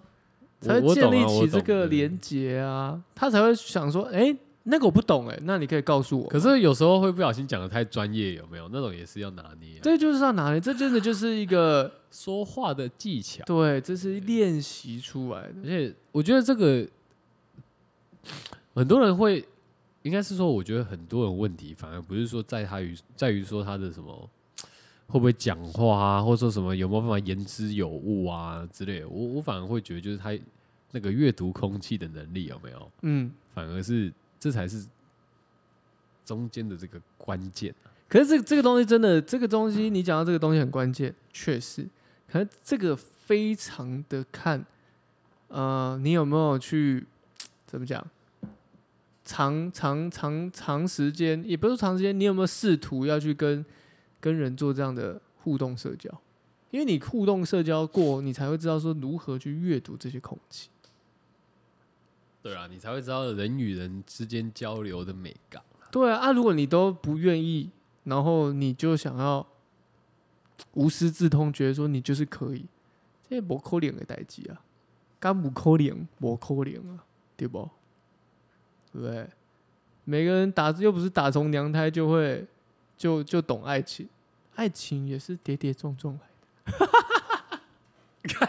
才会建立起这个连结啊，他才会想说，哎，那个我不懂，哎，那你可以告诉我。可是有时候会不小心讲的太专业，有没有？那种也是要拿捏啊、这就是要拿捏，这真的就是一个说话的技巧。对，这是练习出来的而。且我觉得这个很多人会，应该是说，我觉得很多人问题反而不是说在他于在于说他的什么会不会讲话啊，或者说什么有没有办法言之有物啊之类的。我我反而会觉得就是他那个阅读空气的能力有没有，嗯，反而是这才是中间的这个关键。可是这这个东西真的，这个东西你讲到这个东西很关键，确实。可是这个非常的看，呃，你有没有去怎么讲？长长长长时间，也不是长时间，你有没有试图要去跟跟人做这样的互动社交？因为你互动社交过，你才会知道说如何去阅读这些空气。对啊，你才会知道人与人之间交流的美感。对啊，啊，如果你都不愿意，然后你就想要无师自通，觉得说你就是可以，这不可怜的代际啊，干不可怜，不可怜啊，对不？对不对？每个人打又不是打从娘胎就会就就懂爱情，爱情也是跌跌撞撞来的，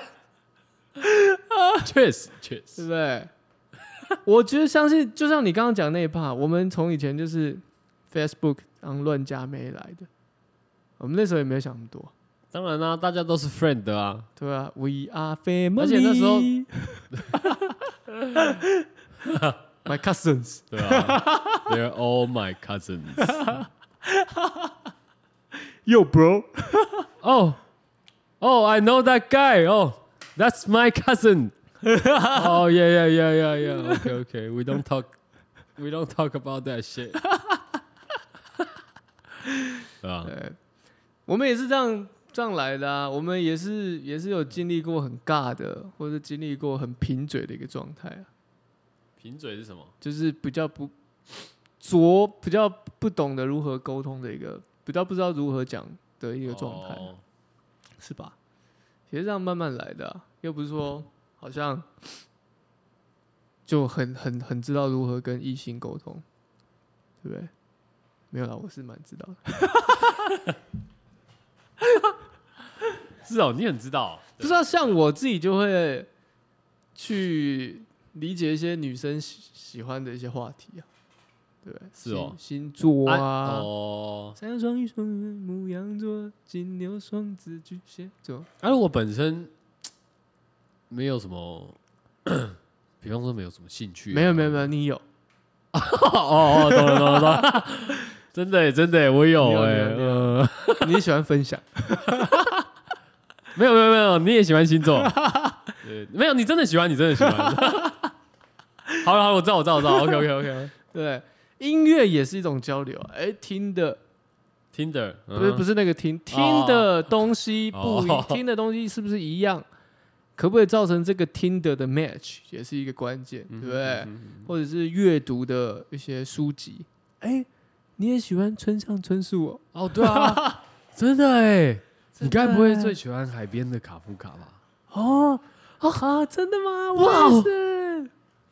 确实，确对实，不对？我觉得相信，就像你刚刚讲那一 part，我们从以前就是 Facebook 当乱加妹来的，我们那时候也没有想那么多。当然啦、大家都是 friend 的啊。对啊，We are family。而且那时候，My cousins，对啊，They're all my cousins。Yo bro，Oh, oh, I know that guy. Oh, that's my cousin. Oh yeah, yeah, yeah, yeah, yeah. Okay, okay. We don't talk. We don't talk about that shit. 对吧？对，我们也是这样这样来的啊。我们也是也是有经历过很尬的，或者经历过很贫嘴的一个状态啊，贫嘴是什么？就是比较不拙，比较不懂得如何沟通的一个，比较不知道如何讲的一个状态。哦是吧？也是这样慢慢来的啊、又不是说好像就很很很知道如何跟异性沟通，对不对？没有啦，我是蛮知道的。是哦，你很知道。不知道像我自己就会去理解一些女生喜喜欢的一些话题啊，对不对？是哦星星座啊啊，哦，山羊、双鱼、双鱼、母羊座、金牛、双子、巨蟹座，而我本身没有什么，比方说没有什么兴趣啊。没有没有没有，你有，哦哦，懂了懂了懂了。真的耶真的耶，我有哎，你喜欢分享。没有没有没有，你也喜欢星座？对，没有，你真的喜欢，你真的喜欢。好了好了，我知道我知道我知道，OK OK OK。对，音乐也是一种交流啊。哎，听的 Tinder 不是不是是那个听，听的东西不听的东西是不是一样？可不可以造成这个听的的 match 也是一个关键，对不对？或者是阅读的一些书籍，哎，你也喜欢村上春树哦？哦，对啊，真的哎，你该不会欸最喜欢海边的卡夫卡吧？哦啊，真的吗？哇我也是。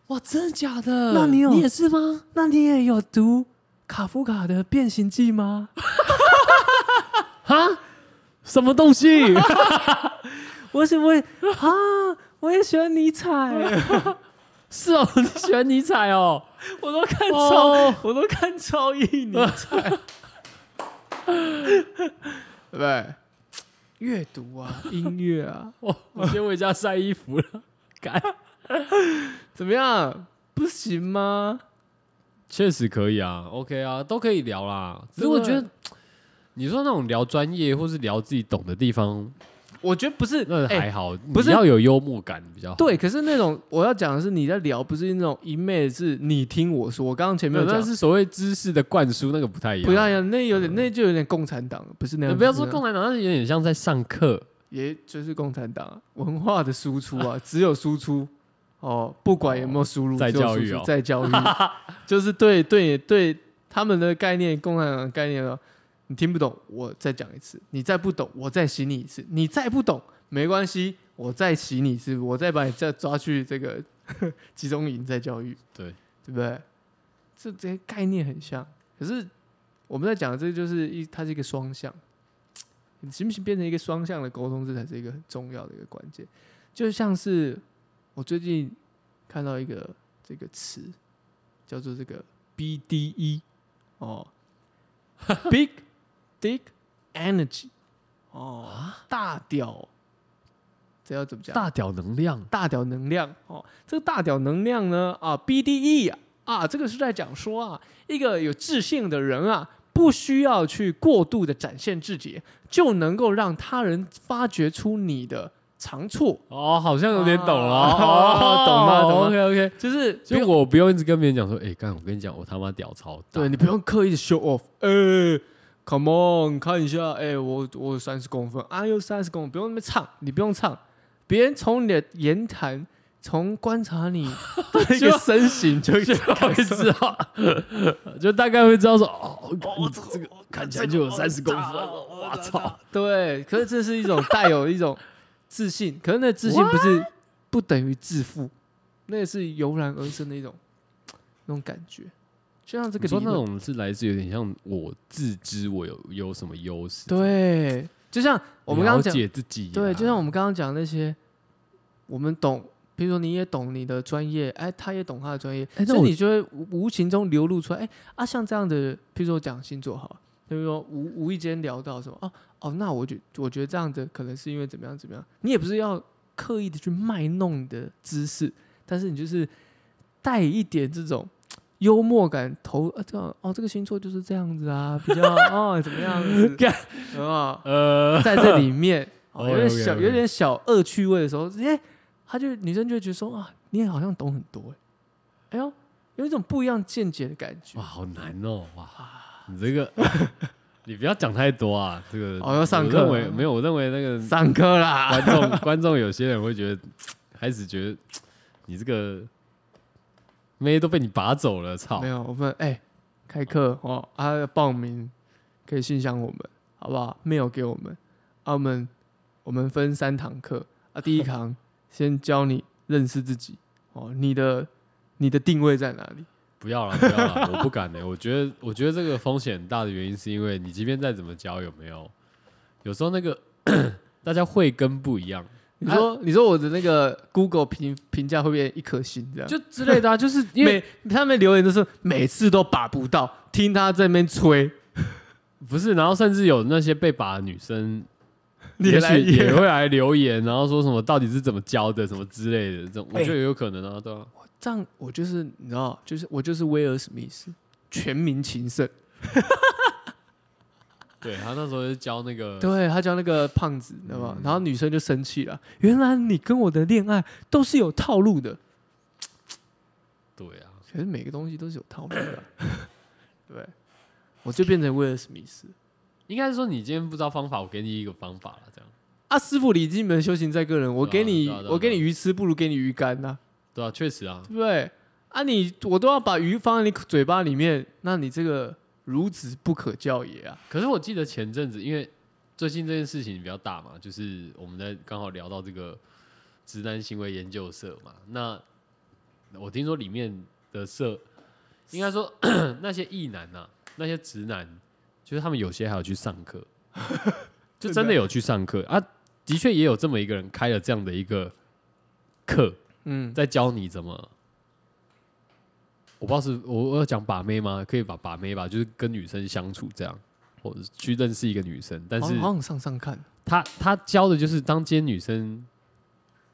哇，真的假的？那你有你也是吗？那你也有读卡夫卡的《变形记》吗？哈？什么东西？我是我也啊，我也喜欢尼采，是哦，你喜欢尼采哦？我都看超，哦，我都看超译尼采，对不对？阅读啊，音乐啊，我我先回家晒衣服了。该怎么样？不行吗？确实可以啊，OK 啊，都可以聊啦。只是我觉得，你说那种聊专业或是聊自己懂的地方，我觉得不是，哎那还好，不是你要有幽默感比较好。对，可是那种我要讲的是你在聊，不是那种一昧是你听我说。我刚刚前面有，有讲那是所谓知识的灌输，那个不太一样。不太一样，那有点那就有点共产党，不是那样。你不要说共产党，那是有点像在上课。也就是共产党啊文化的输出啊，只有输出哦，不管有没有输入，在教育在教育，就是对对对他们的概念，共产党的概念哦，你听不懂，我再讲一次；你再不懂，我再洗你一次；你再不懂，没关系，我再洗你一次，我再把你再抓去这个 集中营再教育，对对不对？这这些概念很像，可是我们在讲的这就是一，它是一个双向。你行不行变成一个双向的沟通，这才是一个很重要的一个关键。就像是我最近看到一个这个词，叫做这个 BDE 哦，Big Dick Energy 哦，大屌，这要怎么讲？大屌能量，大屌能量。哦，这个大屌能量呢啊，BDE 啊。啊，这个是在讲说啊，一个有自信的人啊，不需要去过度的展现自己，就能够让他人发掘出你的长处，哦，好像有点懂了，啊哦。懂吗懂吗 OK OK，就是不就我不用一直跟别人讲说，哎，干，我跟你讲，我他妈屌超大。对你不用刻意的 show off，哎、c o m e on，看一下，哎、我我三十公分，啊，又三十公分，不用那么唱，你不用唱，别人从你的言谈，从观察你的 一个身形就就会知道，就大概会知道说，哦，哦这个这个看起来就有三十公分，我操！对，可是这是一种带有一种自信，可是那自信不是不等于自负，那也是油然而生的一种那种感觉，就像这个你说那种是来自有点像我自知我有有什么优势，对，就像我们刚刚讲，解自己啊，对，就像我们刚刚讲那些，我们懂，比如说你也懂你的专业，哎，他也懂他的专业，所以你就会无无形中流露出来，哎啊，像这样的，比如说我讲星座好了，比如说无无意间聊到什么，哦哦，那我觉我觉得这样的可能是因为怎么样怎么样，你也不是要刻意的去卖弄你的知识，但是你就是带一点这种。幽默感投啊，这样哦，这个星座就是这样子啊，比较哦怎么样子？干 啊？呃，在这里面，哦、有点小有点小恶趣味的时候，直接、他就女生就会觉得说啊，你也好像懂很多哎，哎呦，有一种不一样见解的感觉。哇，。好难哦，哇，你这个你不要讲太多啊，这个哦要上我课认为没有，我认为那个上课啦，观众观众有些人会觉得 开始觉得 你这个妹都被你拔走了，操没！有，我们哎、开课哦，啊要报名可以信箱我们，好不好？mail 给我们，啊我们我们分三堂课啊，第一堂先教你认识自己哦，你的你的定位在哪里？不要了，不要了，我不敢呢、我觉得，我觉得这个风险很大的原因是因为你即便再怎么教，有没有？有时候那个 大家慧根不一样，你说、你说我的那个 Google 评评价会变一颗星这样？就之类的啊，就是因为每他们留言都是每次都把不到，听他在那边吹，不是，然后甚至有那些被把的女生，也也来也许也会来留言，然后说什么到底是怎么教的，什么之类的，这种我哎觉得也有可能啊，对吧、这样我就是你知道，就是我就是威尔史密斯，全民情圣。对他那时候是教那个，对他教那个胖子，你知道吗？嗯然后女生就生气了，原来你跟我的恋爱都是有套路的，对啊，可是每个东西都是有套路的啊，对，我就变成威尔史密斯。应该是说你今天不知道方法，我给你一个方法了，这样啊，师傅你进门，修行在个人。我给你，我给你鱼吃，不如给你鱼干呐、对啊，确实啊，对不对？啊你，我都要把鱼放在你嘴巴里面，那你这个孺子不可教也啊！可是我记得前阵子，因为最近这件事情比较大嘛，就是我们在刚好聊到这个直男行为研究社嘛。那我听说里面的社，应该说 那些异男呐、那些直男，就是他们有些还有去上课，就真的有去上课啊。的确也有这么一个人开了这样的一个课，嗯，在教你怎么。我不知道是我我要讲把妹吗？可以把把妹吧，就是跟女生相处这样，或者是去认识一个女生。但是好好想上上看，他他教的就是，当今天女生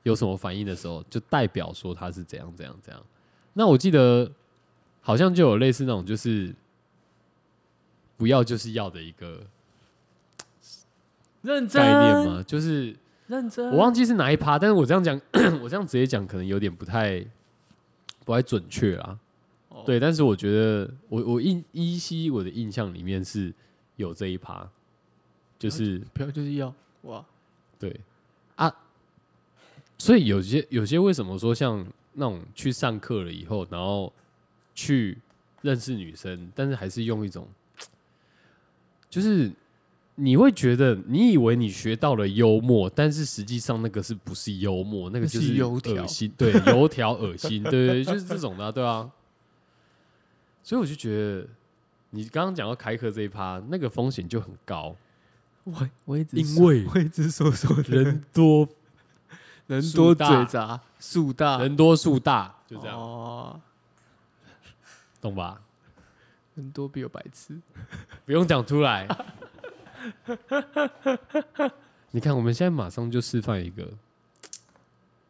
有什么反应的时候，就代表说她是怎样怎样怎样。那我记得好像就有类似那种，就是不要就是要的一个认真概念吗，就是认真，我忘记是哪一趴，但是我这样讲，我这样直接讲可能有点不太不太准确啦。哦对，但是我觉得我我印依稀我的印象里面是有这一趴，就是票就是要哇，对啊，所以有些有些为什么说像那种去上课了以后，然后去认识女生，但是还是用一种，就是你会觉得你以为你学到了幽默，但是实际上那个是不是幽默？那个就是是油条恶心，对，油条恶心，对对对，就是这种的啊、对啊。所以我就觉得，你刚刚讲到开课这一趴，那个风险就很高，我我一直因为 我一直说说的人多人多嘴杂，树大，人多树大，就这样，哦，懂吧？人多必有白痴。不用讲出来。你看，我们现在马上就示范一个，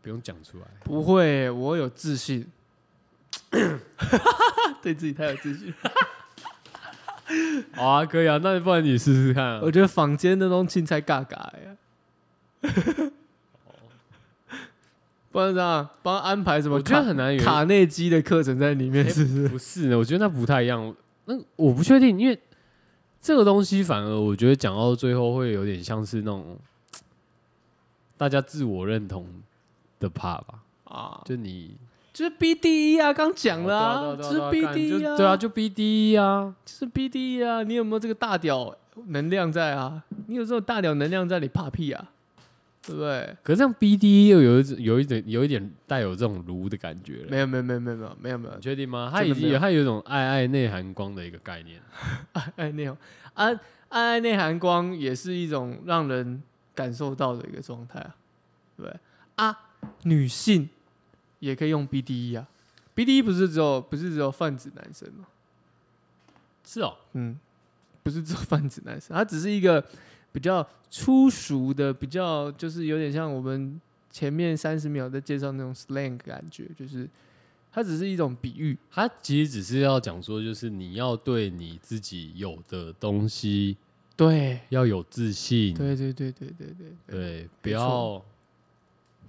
不用讲出来。不会，我有自信，对自己太有自信。好啊，可以啊，那不然你试试看啊我。觉得坊间那种青菜尬尬呀，不然这样帮他安排什么卡？我觉得很难有卡内基的课程在里面，是不是？不是呢，我觉得那不太一样。那我不确定，因为这个东西反而我觉得讲到最后会有点像是那种大家自我认同的怕吧。啊，就你就是 B D E 啊，刚讲了啊，就是 B 对啊 D 干 E 啊，对啊，就 B D E 啊。就是 B D E 啊，你有没有这个大屌能量在啊？你有这种大屌能量在，你怕屁啊？对不对？可是这样 B D E 又有一种有一点有一点带有这种炉的感觉了。没有没有没有没有没有没有没有，确定吗？它已经有它有一种爱爱内涵光的一个概念。爱爱内涵啊，爱爱内涵光也是一种让人感受到的一个状态啊，对不对啊？女性也可以用 BDE 啊，BDE 不是只有不是只有泛指男生吗？是哦，嗯，不是只有泛指男生，它只是一个比较粗俗的，比较就是有点像我们前面三十秒在介绍那种 slang 感觉，就是它只是一种比喻，它其实只是要讲说，就是你要对你自己有的东西对，要有自信，对对对对对对对，不要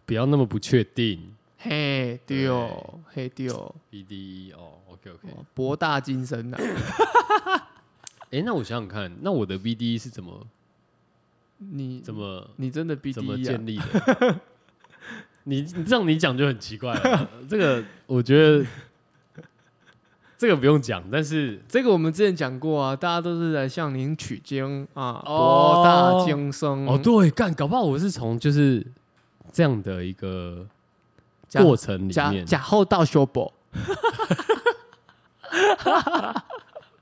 不要那么不确定。嘿对哦，嘿对哦，B D E 哦，OK OK。博大精深呐、哎，那我想想看，那我的 B D E 是怎么你怎么你真的 B 怎 D 么 E 啊建？立的？你你这样你讲就很奇怪了。这个我觉得这个不用讲，但是 这个我们之前讲过啊，大家都是来向您取经啊，哦博大精深哦，对，干，搞不好我是从就是这样的一个假过程里面，假后到修补，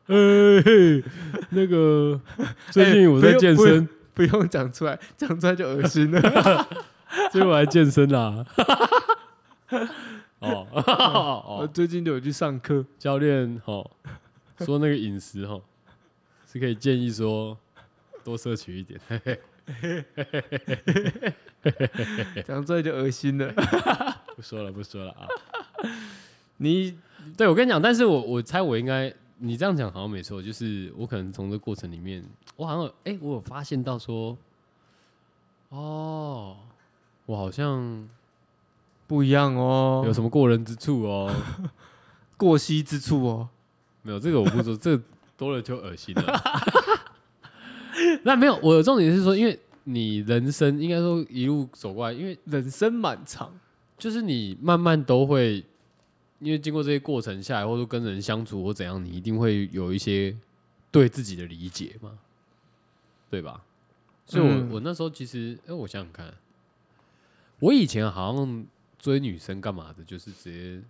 呃，嘿那个 最近我在健身，不用讲出来，讲出来就恶心了。最近我来健身啦。哦最近就有去上课，教练哦说那个饮食哦是可以建议说多摄取一点。嘿嘿讲出来就恶心了。不说了不说了啊。你对我跟你讲，但是我我猜我应该你这样讲好像没错，就是我可能从这过程里面，我好像有哎、我有发现到说，哦，我好像不一样哦，有什么过人之处哦。过膝之处哦。没有这个我不说，这个多了就恶心了。那没有，我的重点是说，因为你人生应该说一路走过来，因为人生漫长，就是你慢慢都会，因为经过这些过程下来，或者说跟人相处或怎样，你一定会有一些对自己的理解嘛，对吧？所以我，我、嗯那时候其实，哎、我想想看，我以前好像追女生干嘛的，就是直接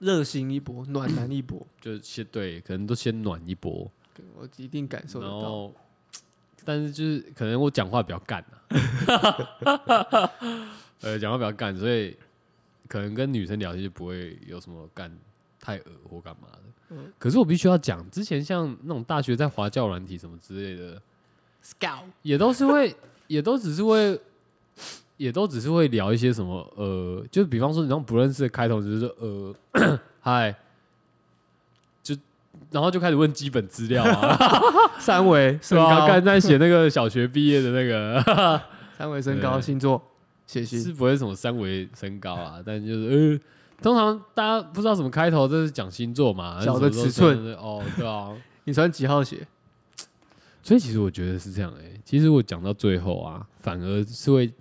热心一波，暖男一波，就先对，可能都先暖一波，我一定感受得到。但是就是可能我讲话比较干啊，呃，讲话比较干，所以可能跟女生聊天就不会有什么干太恶或干嘛的。嗯。可是我必须要讲，之前像那种大学在华教软体什么之类的，Scout。也都是会，也都只是会，也都只是会聊一些什么呃，就比方说你那种不认识的开头，就是说呃，嗨，就然后就开始问基本资料啊，三维是吧？身高。刚才写那个小学毕业的那个。三维身高星座是不会什么三维身高啊，但就是呃，通常大家不知道怎么开头，这是讲星座嘛，脚的尺寸。哦，对啊，你穿几号鞋？所以其实我觉得是这样哎、其实我讲到最后啊，反而是会，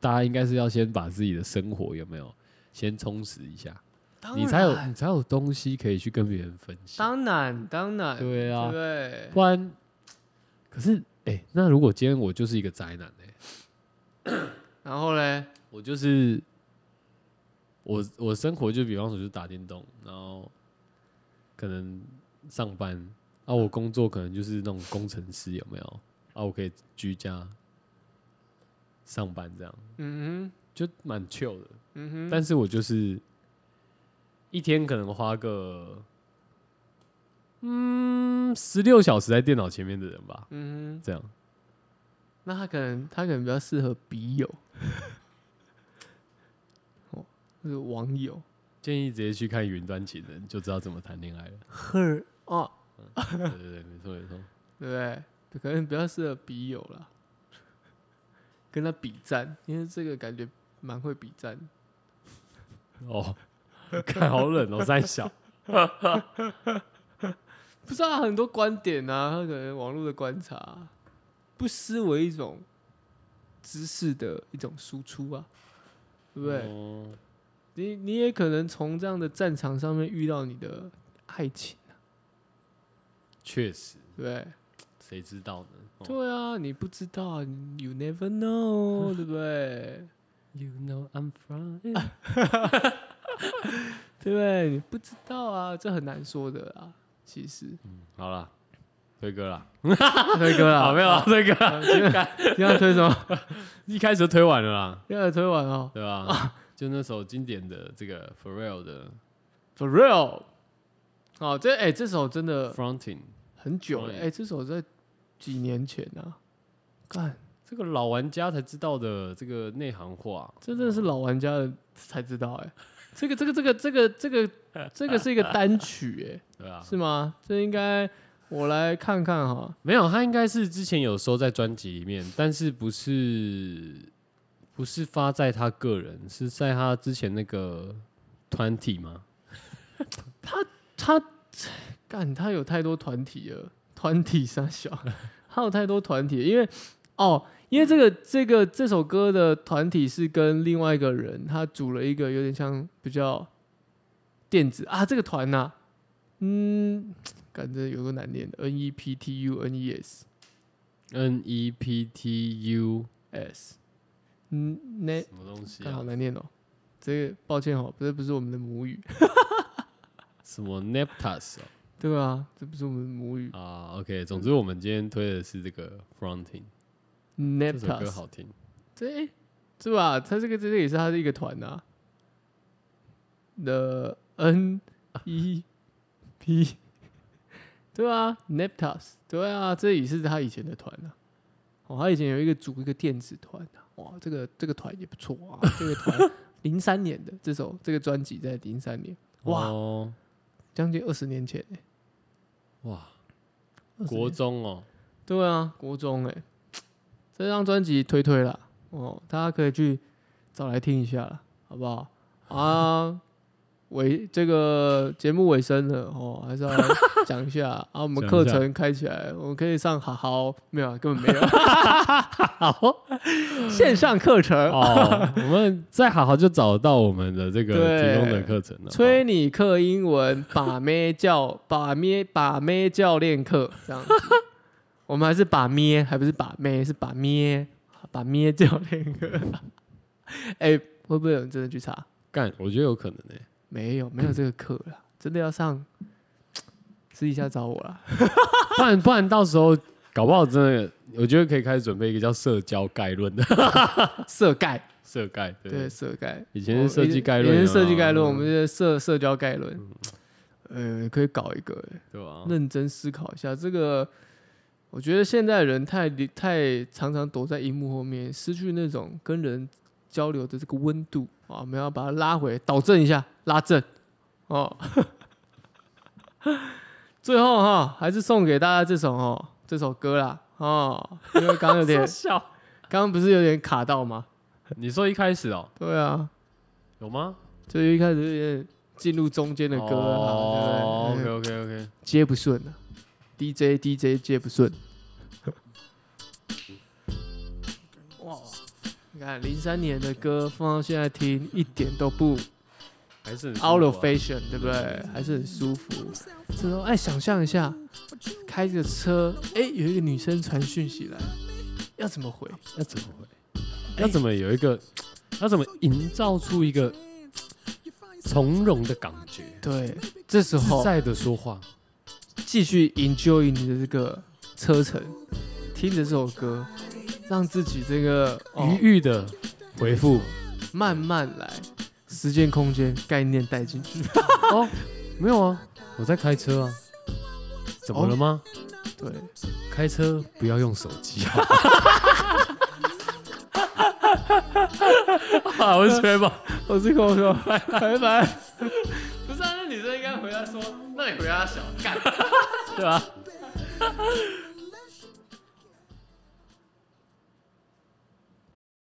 大家应该是要先把自己的生活有没有先充实一下，你才有你才有东西可以去跟别人分享。当然当然，对对啊。不，对？不然，可是哎、那如果今天我就是一个宅男哎、然后嘞，我就是我我生活就比方说就是打电动，然后可能上班。啊，我工作可能就是那种工程师有没有？啊？我可以居家上班这样，嗯哼。就蛮 chill 的。嗯哼，但是我就是一天可能花个嗯十六小时在电脑前面的人吧，嗯哼，这样那他可能他可能比较适合笔友，哦，就是网友，建议直接去看《云端情人》，就知道怎么谈恋爱了。Her 哦，对对对，没错没错。对不对？可能比较适合笔友啦，跟他比战，因为这个感觉蛮会比战。哦，看好冷哦，在小。不知道很多观点啊，他可能网络的观察，不失为一种知识的一种输出啊，对不对？哦你你也可能从这样的战场上面遇到你的爱情啊，确实，对？谁知道呢？哦对啊，你不知道，You never know，对不对？You know I'm from，对不对？你不知道啊，这很难说的啊。其实，嗯，好了，推歌啦，推歌啦，好没有啊，推歌，啊？今天今天要推什么？一开始就推完了啦，今天要推完哦对吧？就那首经典的这个 Pharrell 的，For real。哦，这哎、这首真的 Fronting，很久了，对哎、这首在几年前啊，干，这个老玩家才知道的这个内行话，这真的是老玩家的才知道哎、这个这个这个这个这个这个是一个单曲哎、对啊？是吗？这应该我来看看哈。没有，他应该是之前有收在专辑里面，但是不是不是发在他个人，是在他之前那个团体吗？他他干他有太多团体了，团体三小，他有太多团体，因为哦，因为这个这个这首歌的团体是跟另外一个人，他组了一个有点像比较电子啊，这个团呐、嗯，感觉有个难念的，N E P T U N E S N E P T U S，嗯，那什么东西啊？看好难念哦，这个抱歉哦，这不是我们的母语，什么 Neptus 哦对啊，这不是我们的母语。啊？OK，总之我们今天推的是这个 Fronting，这首歌，Neptus，好听。这是吧？他这个这个也是他的一个团呐、的 N E P，对啊，Neptus，对啊，这也是他以前的团啊。哦，他以前有一个组一个电子团啊，哇，这个这个团也不错啊，这个团零三年的这首这个专辑在零三年，哇，哦。将近二十年前、欸，哇，20国中哦，对啊，国中哎、这张专辑推推了哦，大家可以去找来听一下了，好不好？啊，尾这个节目尾声了哦，还是要 讲一下啊。我们课程开起来，我们可以上好好没有啊，根本没有 好线上课程，哦，我们再好好就找到我们的这个对提供的课程了。催你课英文把咩教把咩把咩教练课这样子。我们还是把咩，还不是把咩，是把咩把咩教练课。哎、会不会有人真的去查？干，我觉得有可能欸诶。没有，没有这个课了，真的要上，私底下找我啦。不然不然到时候搞不好真的，我觉得可以开始准备一个叫社交概论的 社概，社概，对对，社概。以前是设计概论，以前是设计概论，我们是社社交概论。呃，可以搞一个、欸，对吧？认真思考一下这个。我觉得现在人太太常常躲在荧幕后面，失去那种跟人交流的这个温度啊，我们要把它拉回，导正一下，拉正哦。最后哈，还是送给大家这首哦，这首歌啦哦，因为刚刚有点 笑，刚刚不是有点卡到吗？你说一开始哦，对啊，有吗？就一开始有点进入中间的歌哦啊，对？OK OK OK，接不顺啊，DJ DJ 接不顺。你看零三年的歌放到现在听，一点都不还是很舒 out 服 of 啊 fashion，对不对？还是很舒服。这时候，哎，想象一下，开着车，哎，有一个女生传讯息来，要怎么回？要怎么回？要怎么有一个？要怎么营造出一个从容的感觉？对，这时候在的说话，继续 enjoy 你的这个车程，听着这首歌，让自己这个、哦、愉悦的回复。慢慢来，时间空间概念带进去。哦，没有啊，我在开车啊。怎么了吗？对，开车不要用手机啊。好，我是 t r 我是口口，拜拜。不是啊，那女生应该回答说，那你回答小干，对吧？